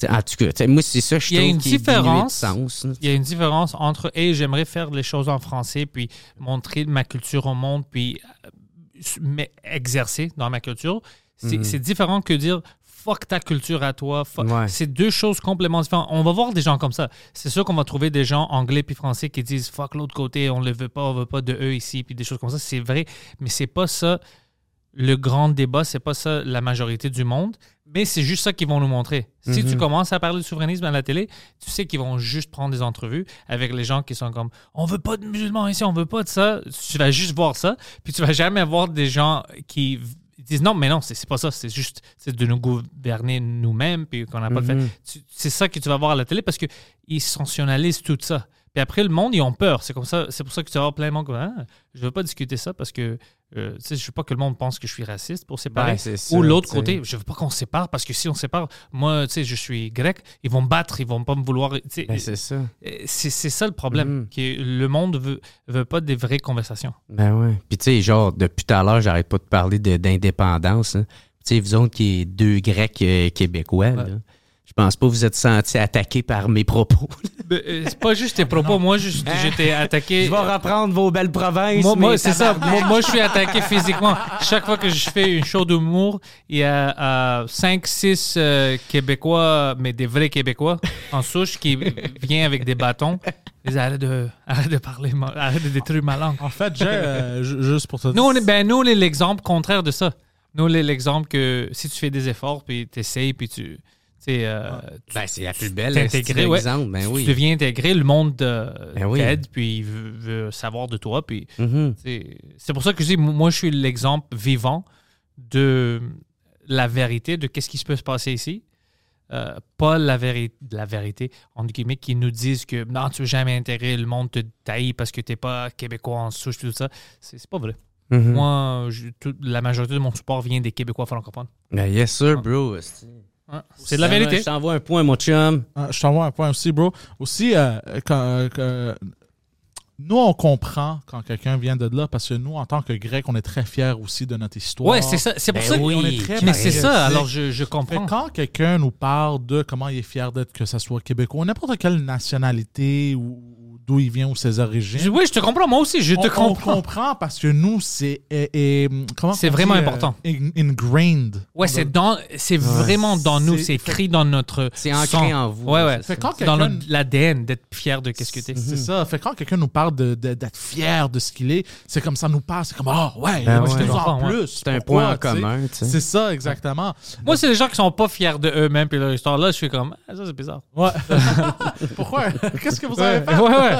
En tout cas, moi, c'est ça, je Il y a une différence. sens, là. Il y a une différence entre et j'aimerais faire les choses en français puis montrer ma culture au monde puis euh, mais exercer dans ma culture. C'est Mhm. c'est différent que dire fuck ta culture à toi. fuck- Ouais. C'est deux choses complètement différentes. On va voir des gens comme ça. C'est sûr qu'on va trouver des gens anglais puis français qui disent fuck l'autre côté, on le veut pas, on veut pas de eux ici puis des choses comme ça. C'est vrai, mais c'est pas ça le grand débat, c'est pas ça la majorité du monde, mais c'est juste ça qu'ils vont nous montrer. Si tu commences à parler de souverainisme à la télé, tu sais qu'ils vont juste prendre des entrevues avec les gens qui sont comme on veut pas de musulmans ici, on veut pas de ça. Tu vas juste voir ça, puis tu vas jamais voir des gens qui v- disent non, mais non, c'est pas ça, c'est juste c'est de nous gouverner nous-mêmes, puis qu'on n'a pas le fait. Tu- C'est ça que tu vas voir à la télé parce qu'ils sensationnalisent tout ça. Puis après, le monde, ils ont peur. C'est comme ça. C'est pour ça que tu vas avoir plein de monde comme ah, je veux pas discuter ça parce que euh, tu sais, je veux pas que le monde pense que je suis raciste pour séparer. Ben, Ou l'autre côté, je veux pas qu'on sépare parce que si on sépare, moi, tu sais, je suis grec, ils vont me battre, ils vont pas me vouloir. Ben, c'est ça. euh, c'est ça le problème. Que le monde veut, veut pas des vraies conversations. Ben ouais. Puis tu sais, genre, depuis tout à l'heure, j'arrête pas de parler d'indépendance. hein. Tu sais, vous autres qui êtes deux Grecs euh, québécois, là, je pense pas que vous êtes sentis attaqués par mes propos. Ben, euh, c'est pas juste tes propos. Moi, juste- j'étais attaqué. je vais reprendre vos belles provinces. Moi, c'est ça. Moi, moi, je suis attaqué physiquement. Chaque fois que je fais une show d'humour, il y a 5-6 Québécois, mais des vrais Québécois, en souche, qui viennent avec des bâtons. Ils disent, arrête de, arrête de parler, arrête de détruire ma langue. En fait, euh, juste pour te Nous, on est, ben, nous, on est l'exemple contraire de ça. Nous, on est l'exemple que si tu fais des efforts, puis tu essayes, puis tu. Tu euh, tu- Ben, c'est la plus belle ouais. d'exemple, ben tu oui. deviens intégré, le monde Ben oui. t'aide, puis il veut, veut savoir de toi, puis Mhm. c'est c'est pour ça que je dis, moi, je suis l'exemple vivant de la vérité, de qu'est-ce qui se peut se passer ici. Euh, pas la, véri- la vérité, entre guillemets, qui nous disent que non, tu veux jamais intégrer, le monde te taille parce que t'es pas québécois en souche, tout ça. C'est pas vrai. Mhm. Moi, je- tout- la majorité de mon support vient des Québécois francophones. Ben, yes, sir, bro. C'est de la va, vérité. Je t'envoie un point, mon chum. Ah, je t'envoie un point aussi, bro. Aussi, euh, quand- que- nous, on comprend quand quelqu'un vient de là parce que nous, en tant que Grecs, on est très fiers aussi de notre histoire. Ouais, c'est ça. C'est pour Ben ça que- oui. On est très Mais c'est ça, alors je, comprends. quand quelqu'un nous parle de comment il est fier d'être, que ce soit québécois, ou n'importe quelle nationalité ou d'où il vient ou ses origines. Oui, je te comprends. Moi aussi, je on, te on comprends. comprend parce que nous, c'est et- et, comment C'est vraiment dit, important. in- ingrained. Ouais, c'est dans, c'est vraiment dans nous, c'est- écrit dans notre. C'est ancré sang. en vous, Ouais, ouais. c'est Fait quand dans l'ADN d'être fier de qu'est-ce que t'es. C'est ça. Fait quand quelqu'un nous parle de- de- d'être fier de ce qu'il est, c'est comme ça nous parle. C'est comme, ah ouais, Ben ouais. te vois en comprends, ouais. plus. C'est un point en commun, tu sais. C'est ça, exactement. Moi, c'est les gens qui sont pas fiers de eux-mêmes puis leur histoire. Là, je suis comme, ah, ça c'est bizarre. Ouais. Pourquoi? Qu'est-ce que vous Ouais, avez fait? ouais, ouais.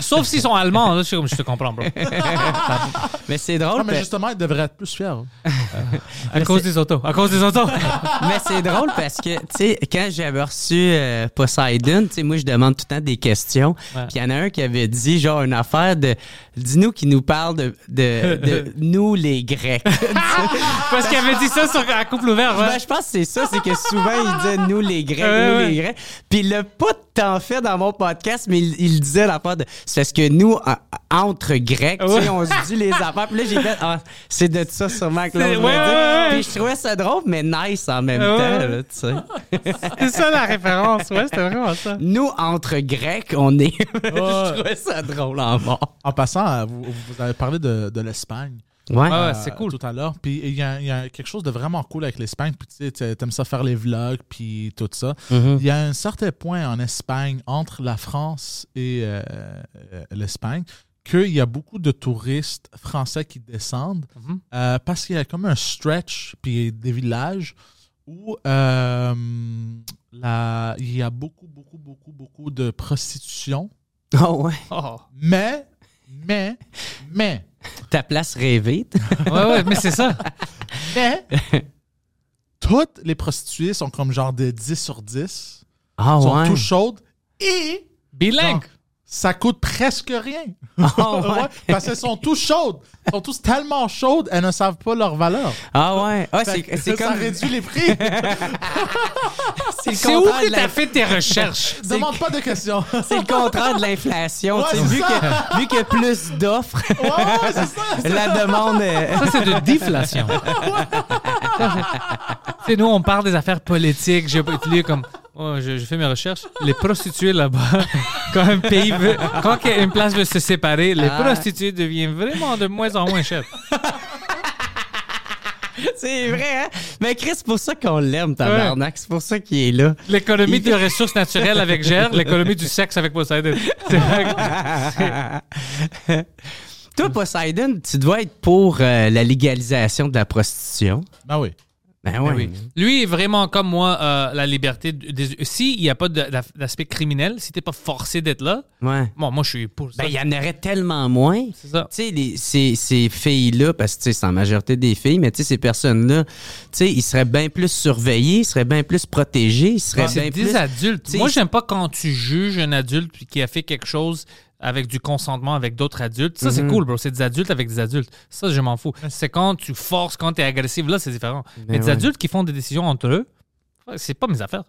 Sauf s'ils sont allemands, là, je suis comme, je te comprends, bro. Mais c'est drôle. Non, mais justement, ils devraient être plus fiers. À cause des autos. À cause des autos. Mais c'est drôle parce que, tu sais, quand j'avais reçu euh, Poseidon, tu sais, moi, je demande tout le temps des questions. Ouais. Puis il y en a un qui avait dit, genre, une affaire de. Dis-nous qui nous parle de, de, de nous, les Grecs. Parce qu'il avait dit ça sur la couple ouverte. Ben, Ouais. je pense que c'est ça, c'est que souvent, il disait nous, les Grecs, Ouais, nous, ouais. les Grecs. Puis il l'a pas tant fait dans mon podcast, mais il, il disait l'affaire de. C'est parce que nous, en- entre Grecs, tu sais, Ouais. on se dit les affaires. Puis là, j'ai fait, ah, c'est de ça sûrement que l'autre ouais, dire. ouais, ouais. Puis je trouvais ça drôle, mais nice en même Ouais. temps, là, tu sais. C'est ça la référence. Ouais, c'était vraiment ça. Nous, entre Grecs, on est. je trouvais ça drôle en mort. En passant, euh, vous, vous avez parlé de, de l'Espagne. Ouais. Euh, c'est cool. Tout à l'heure. Puis il y, a- il y a quelque chose de vraiment cool avec l'Espagne. Puis tu sais, t'aimes ça faire les vlogs, puis tout ça. Mhm. Il y a un certain point en Espagne, entre la France et euh, euh, l'Espagne, qu'il y a beaucoup de touristes français qui descendent Mhm. euh, parce qu'il y a comme un stretch, puis des villages où euh, la- il y a beaucoup, beaucoup, beaucoup, beaucoup de prostitution. Oh, ouais. Oh. Mais, mais, mais, Ta place rêvée. Ouais, ouais, mais c'est ça. mais, toutes les prostituées sont comme genre de 10 sur 10. Ah, sont ouais. toutes chaudes et Bilingue. Ça coûte presque rien. Ah, ouais. Ouais, parce qu'elles sont toutes chaudes. Elles sont tous tellement chaudes, elles ne savent pas leur valeur. Ah, ouais. Ah, c'est c'est ça comme. réduit les prix. C'est le C'est où que t'as fait tes recherches? Demande pas de questions. C'est le contraire de l'inflation. Vu, que, vu qu'il y a plus d'offres, Ouais, ouais, c'est ça. la demande. est- Ça, c'est de déflation. c'est nous, on parle des affaires politiques. J'ai lu comme. Oh, je, je fais mes recherches. Les prostituées là-bas, quand un pays veut. Quand une place veut se séparer, les Ah. prostituées deviennent vraiment de moins en moins chères. C'est vrai, hein? Mais Chris, c'est pour ça qu'on l'aime, tabarnak. C'est pour ça qu'il est là. L'économie Il- des ressources naturelles avec Gère, l'économie du sexe avec Poseidon. Toi, Poseidon, tu dois être pour euh, la légalisation de la prostitution. Ben oui. Ben ouais. Oui. Lui est vraiment comme moi, euh, la liberté. Des... S'il n'y a pas d'aspect criminel, si t'es pas forcé d'être là, Ouais. bon, moi je suis pour ça. Ben, il y en aurait tellement moins. C'est ça. Tu sais, les- ces, ces filles-là, parce que tu sais, c'est en majorité des filles, mais tu sais, ces personnes-là, tu sais, ils seraient bien plus surveillés, ils seraient bien plus protégés, ils seraient C'est bien des plus... adultes. T'sais, Moi, j'aime pas quand tu juges un adulte qui a fait quelque chose avec du consentement avec d'autres adultes. Ça, Mhm. c'est cool, bro. C'est des adultes avec des adultes. Ça, je m'en fous. C'est quand tu forces, quand t'es agressif. Là, c'est différent. Mais, des ouais. adultes qui font des décisions entre eux, c'est pas mes affaires.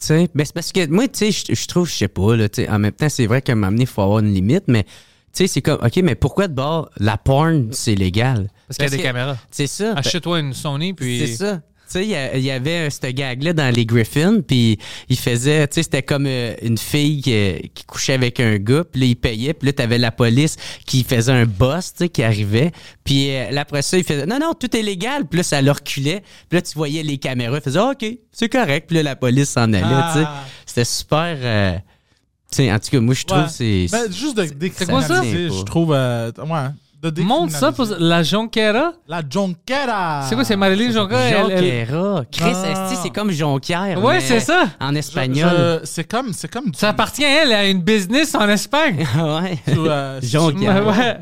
Tu sais, ben, c'est parce que moi, tu sais, je- trouve, je sais pas, là, tu sais, en même temps, c'est vrai qu'à donné, il faut avoir une limite, mais tu sais, c'est comme, OK, mais pourquoi de bord, la porn, c'est légal? Parce qu'il y a des que- caméras. C'est ça. Achète-toi une Sony, puis. C'est ça. Tu sais, il y avait ce gag-là dans les Griffins, puis il faisait, tu sais, c'était comme euh, une fille qui, qui couchait avec un gars, puis là, il payait, puis là, t'avais la police qui faisait un boss, tu sais, qui arrivait, puis euh, là, après ça, il faisait, non, non, tout est légal, puis là, ça le reculait, puis là, tu voyais les caméras, il faisait, Ah, OK, c'est correct, puis là, la police s'en allait, Ah. tu sais. C'était super, euh, tu sais, en tout cas, moi, je trouve Ouais. que c'est... Ben, juste de quoi ça? je trouve. euh, ouais, de Montre ça pour la Jonquera. La Jonquera. C'est quoi, c'est Marilyn Jonquera? Jonquera. Chris, Ah. esti, c'est comme Jonquière. Ouais, c'est ça. En espagnol. C'est comme. C'est comme. Ça appartient à elle, a une business en Espagne. ouais. euh, Jonquière. Ouais.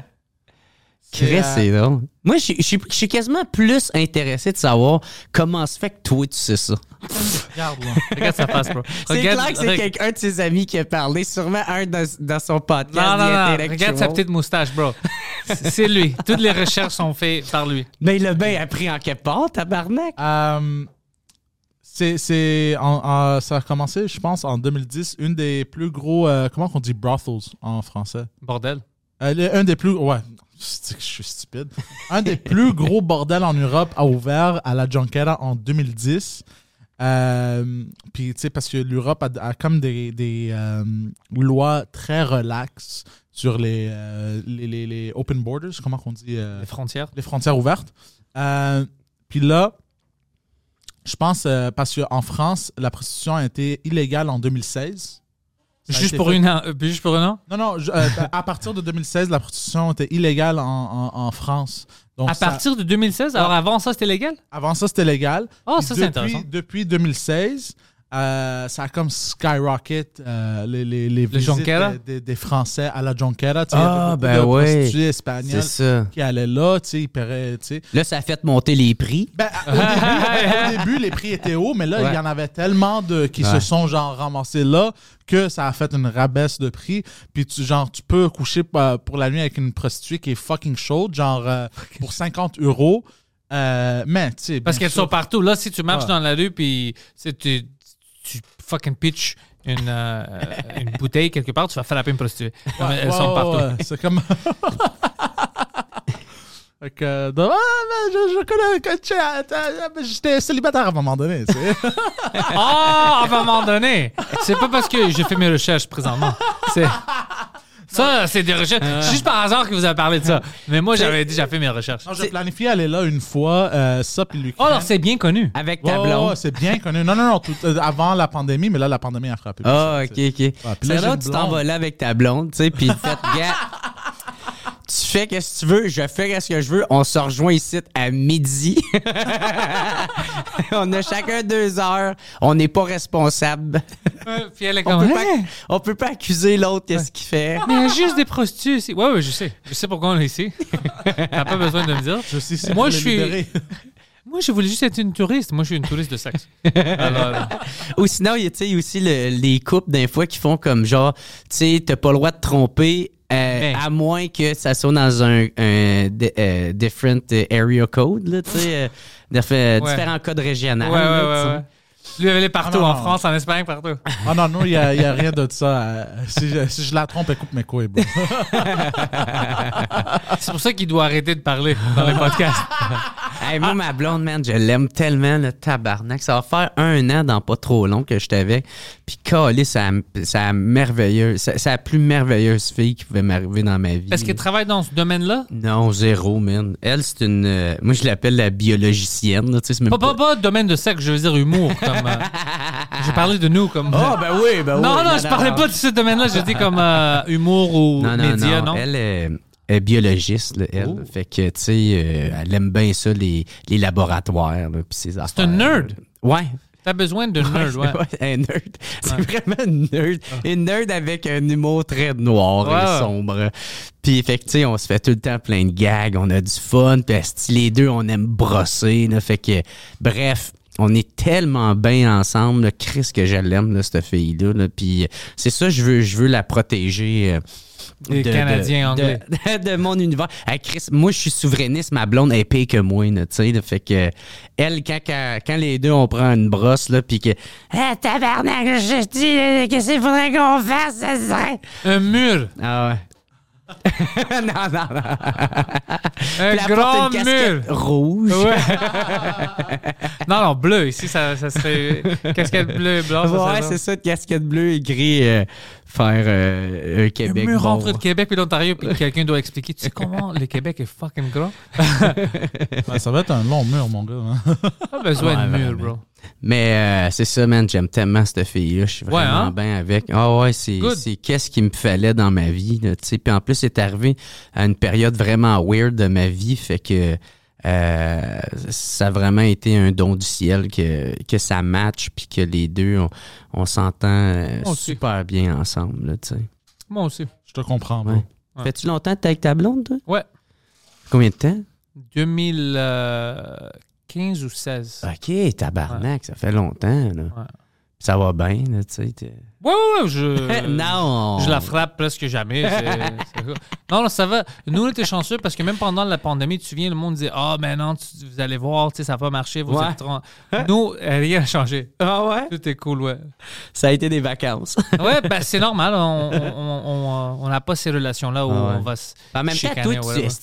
Chris, euh, c'est drôle. Moi, je suis- quasiment plus intéressé de savoir comment se fait que toi, tu sais ça. Regarde, là. Regarde sa face, bro. C'est clair que c'est quelqu'un de ses amis qui a parlé, sûrement un dans, dans son podcast. Non, non, non. Regarde sa petite moustache, bro. C'est lui. Toutes les recherches sont faites par lui. Mais il a bien appris en quelque part, tabarnak. Euh, c'est, c'est en- en- ça a commencé, je pense, en 2010. Une des plus gros, euh, comment on dit brothels en français? Bordel. Euh, un des plus, ouais, je suis stupide? Un des plus gros bordels en Europe a ouvert à la Junquera en 2010. Euh, puis, tu sais, parce que l'Europe a, a comme des, des euh, lois très relaxes sur les, euh, les, les, les open borders, comment qu'on dit Les frontières. les frontières ouvertes. Puis là, je pense, parce qu'en France, la prostitution a été illégale en 2016. A Juste pour, une, euh, juste pour un an? Non, non, je- euh, à partir de 2016, la prostitution était illégale en, en, en France. Donc À ça- partir de 2016? Alors avant ça, c'était légal? avant ça, c'était légal. Oh, Puis ça, c'est intéressant. Depuis 2016, euh, ça a comme skyrocket euh, les, les, les visites des, des- des Français à la Jonquera. Ah, beaucoup ben de ouais. prostituées C'est espagnoles ça. qui allaient là, tu sais, ils paieraient, tu sais. Là, ça a fait monter les prix. Ben, au, début, au début, les prix étaient hauts, mais là, Ouais. il y en avait tellement de qui se sont genre ramassés là que ça a fait une rabaisse de prix. Puis tu, genre, tu peux coucher pa- pour la nuit avec une prostituée qui est fucking chaude, genre euh, pour 50 euros. Euh, mais, tu sais. Parce qu'elles sont partout. Là, si tu marches Ouais. dans la rue, puis tu, tu, fucking pitch une, euh, une bouteille quelque part, tu vas frapper une prostituée. Mais elles sont partout. C'est comme. Fait que, euh, de- ah, ben, je, je connais t'as- ben, J'étais célibataire à un moment donné. Ah, à un moment donné. C'est pas parce que j'ai fait mes recherches présentement. C'est. Ça, c'est des recherches. C'est juste par hasard que vous avez parlé de ça. Mais moi, j'avais déjà fait mes recherches. Non, j'ai planifié aller là une fois, euh, ça, puis lui. Oh, alors c'est bien connu. Avec ta blonde. ouais, c'est bien connu. Non, non, non, tout- euh, avant la pandémie, mais là, la pandémie a frappé. Ah, ok, ok. Ouais, puis là, tu t'en vas là avec ta blonde, tu sais, puis faites, gars, tu fais qu'est-ce que tu veux, je fais qu'est-ce que je veux, on se rejoint ici à midi. on a chacun deux heures, on n'est pas responsable. Puis elle est On comme. peut, pas, Hey, on peut pas accuser l'autre qu'est-ce qu'il fait. mais il y a juste des prostituées ici. Ouais, ouais, je sais. Je sais pourquoi on est ici. T'as pas besoin de me dire. Je suis ici Moi, je suis- libérer. Moi, je voulais juste être une touriste. Moi, je suis une touriste de sexe. Alors, Ou sinon, il y a tu sais, aussi le- les couples d'un fois qui font comme genre, tu sais, t'as pas le droit de tromper. Euh, Hey. À moins que ça soit dans un, un euh, different area code, là, tu sais, euh, euh, Ouais. différents codes régionaux. ouais, ouais, Lui, elle est partout, Ah, non, en non. France, en Espagne, partout. Ah non, non, il n'y a, il y a rien de ça. euh, si, je, si je la trompe, elle coupe mes couilles, bro. C'est pour ça qu'il doit arrêter de parler dans les podcasts. Hey, moi, ma blonde, man, je l'aime tellement, le tabarnak. Ça va faire un an dans pas trop long que j'étais avec. Puis, calé, c'est la- c'est la merveilleuse, c'est c'est la plus merveilleuse fille qui pouvait m'arriver dans ma vie. Est-ce qu'elle travaille dans ce domaine-là? Non, zéro, man. Elle, c'est une. euh, moi, je l'appelle la biologicienne, là, tu sais, c'est même Pas, pas, pas domaine de sexe, je veux dire humour. Comme, euh, j'ai parlé de nous comme. Ah, ben oui, ben oui. non, non, je parlais pas de ce domaine-là. Je dis comme euh, humour ou Non, non, média, non? non? Elle est, est biologiste, là, elle. Oh. Fait que, tu sais, euh, elle aime bien ça, les, les laboratoires, là, puis ces affaires. un nerd. Ouais. T'as besoin de nerd, ouais. Ouais, un nerd. C'est vraiment une nerd. Une nerd avec un humour très noir et sombre. Puis, fait que, tu sais, on se fait tout le temps plein de gags, on a du fun, puis les deux, on aime brosser, là, fait que, bref, on est tellement bien ensemble, là, Chris, que je l'aime, cette fille-là, là, puis c'est ça, je veux, je veux la protéger. euh, Les Canadiens de- anglais. De, de mon univers. Hey, Chris, moi, je suis souverainiste, ma blonde est pire que moi, tu sais. Fait que, elle, quand, quand, quand les deux, on prend une brosse, là, puis que, ah, tabarnak, je dis, euh, qu'est-ce qu'il faudrait qu'on fasse, ça serait. Un mur. Ah ouais. non, non, non. Un grand une mur. rouge. Ouais. non, non, bleu. Ici, ça, ça serait casquette bleue et blanche. Ouais, c'est ça, une casquette bleue écrit euh, faire euh, un Québec. Un mur bon. entre le Québec et l'Ontario, puis quelqu'un doit expliquer. Tu sais comment le Québec est fucking grand? Ça va être un long mur, mon gars. hein. Pas besoin Ouais, de mur, bro. Mais euh, c'est ça, man, j'aime tellement cette fille-là. Je suis Ouais, vraiment hein? bien avec. Ah ouais, c'est, qu'est-ce qu'il me fallait dans ma vie. Là, tu sais. Puis en plus, c'est arrivé à une période vraiment weird de ma vie. Fait que euh, ça a vraiment été un don du ciel que, que ça match puis que les deux, on, on s'entend euh, super bien ensemble. Là, tu sais. Moi aussi. Je te comprends, bro. Ouais. Ouais. Fais-tu longtemps que t'es avec ta blonde, toi? Ouais. Combien de temps? 2015 ou 16. OK, tabarnak, ça fait longtemps. Là. Ouais. Ça va bien, tu sais. Ouais, ouais, je. non! Je la frappe presque jamais. non, non, ça va. Nous, on était chanceux parce que même pendant la pandémie, tu te souviens, le monde disait Ah, mais non, tu- vous allez voir, tu sais, ça va marcher. Vous Ouais. êtes trop- Nous, euh, rien n'a changé. Ah ouais? Tout est cool, ouais. Ça a été des vacances. Ouais, ben c'est normal. On n'a on, on, on n'a pas ces relations-là où Ah ouais. on va se. En même temps, toi,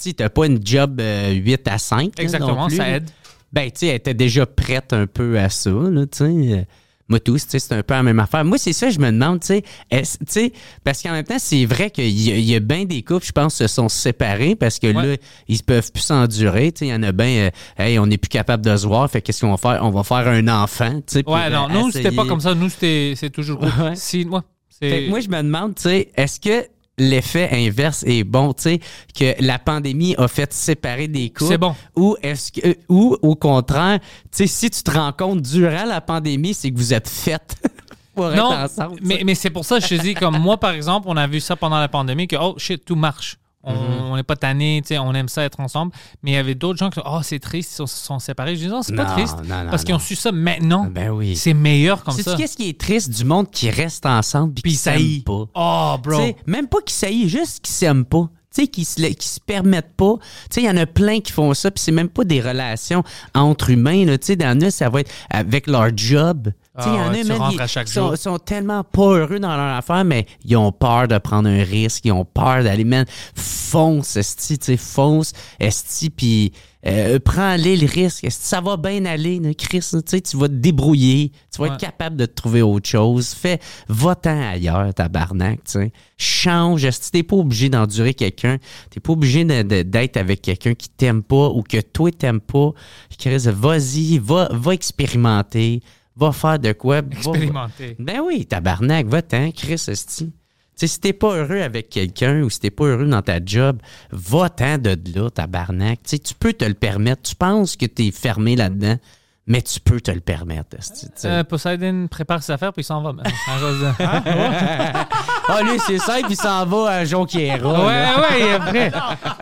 tu t'as pas une job euh, 8 à 5. là, Exactement, non plus, ça aide. Ben, tu sais, elle était déjà prête un peu à ça, là, tu sais. Moi, tous, tu sais, c'est un peu la même affaire. Moi, c'est ça, je me demande, tu sais, est-ce- tu sais, parce qu'en même temps, c'est vrai qu'il y, y a bien des couples, je pense, se sont séparés parce que là, ils peuvent plus s'endurer, tu sais. Il y en a bien, euh, hey, on n'est plus capable de se voir, fait qu'est-ce qu'on va faire? On va faire un enfant, tu sais. Ouais, non, euh, nous, c'était pas comme ça. Nous, c'était c'est toujours. Ouais. Si, moi. Fait que moi, je me demande, tu sais, est-ce que l'effet inverse est bon, tu sais, que la pandémie a fait séparer des couples? C'est bon. Ou est-ce que, ou au contraire, tu sais, si tu te rends compte durant la pandémie, c'est que vous êtes faites pour non, être ensemble. mais, mais c'est pour ça que je te dis, comme moi, par exemple, on a vu ça pendant la pandémie, que, oh shit, tout marche. On Mhm. n'est pas tanné, on aime ça être ensemble. Mais il y avait d'autres gens qui oh, c'est triste, ils sont, sont séparés. Je dis, non, c'est pas triste. non, non, parce qu'ils ont su ça maintenant. Ben oui. C'est meilleur comme ça. qu'est-ce qui est triste du monde qui reste ensemble puis Puis qui ça s'aime pas? Oh, Tu bro. sais, même pas qui saillent, juste qui s'aiment pas. Tu sais, qui se, qui se permettent pas. Tu sais, il y en a plein qui font ça, puis c'est même pas des relations entre humains. là. Tu sais, dans nous, ça va être avec leur job. Sais, il y Ah en ouais, a même, chaque sont, tellement pas heureux dans leur affaire, mais ils ont peur de prendre un risque, ils ont peur d'aller, man, fonce, esti, tu sais, fonce, esti, puis euh, prends-les le risque. Esti, ça va bien aller, là, Chris, tu sais, tu vas te débrouiller, tu vas Ouais. être capable de te trouver autre chose. Fais, va-t'en ailleurs, tabarnak, tu sais. Change, esti, t'es pas obligé d'endurer quelqu'un, t'es pas obligé d'être avec quelqu'un qui t'aime pas ou que toi t'aimes pas. Chris, vas-y, va, va expérimenter, va faire de quoi? va- Expérimenter. ben oui, tabarnak, va-t'en, Chris, esti. Si t'es pas heureux avec quelqu'un ou si t'es pas heureux dans ta job, va-t'en de là, tabarnak. Tu sais, tu peux te le permettre. Tu penses que t'es fermé là-dedans, mais tu peux te le permettre, esti, tu sais? Euh, Poseidon prépare ses affaires puis il s'en va. cause de- Ah, lui, c'est ça, puis il s'en va à Jonquiera. Ouais, là. ouais, il est prêt.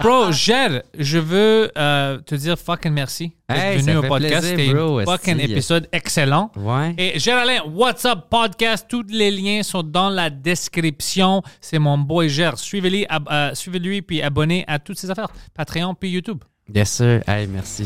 Bro, Gel, je veux euh, te dire fucking merci d'être Hey, venu au podcast. C'était un fucking esti. épisode excellent. Ouais. Et Gel Alain, What's Up Podcast, tous les liens sont dans la description. C'est mon boy Gel. Suivez-lui, ab- euh, suivez-lui puis abonnez à toutes ses affaires. Patreon puis YouTube. Bien sûr. Hey, merci.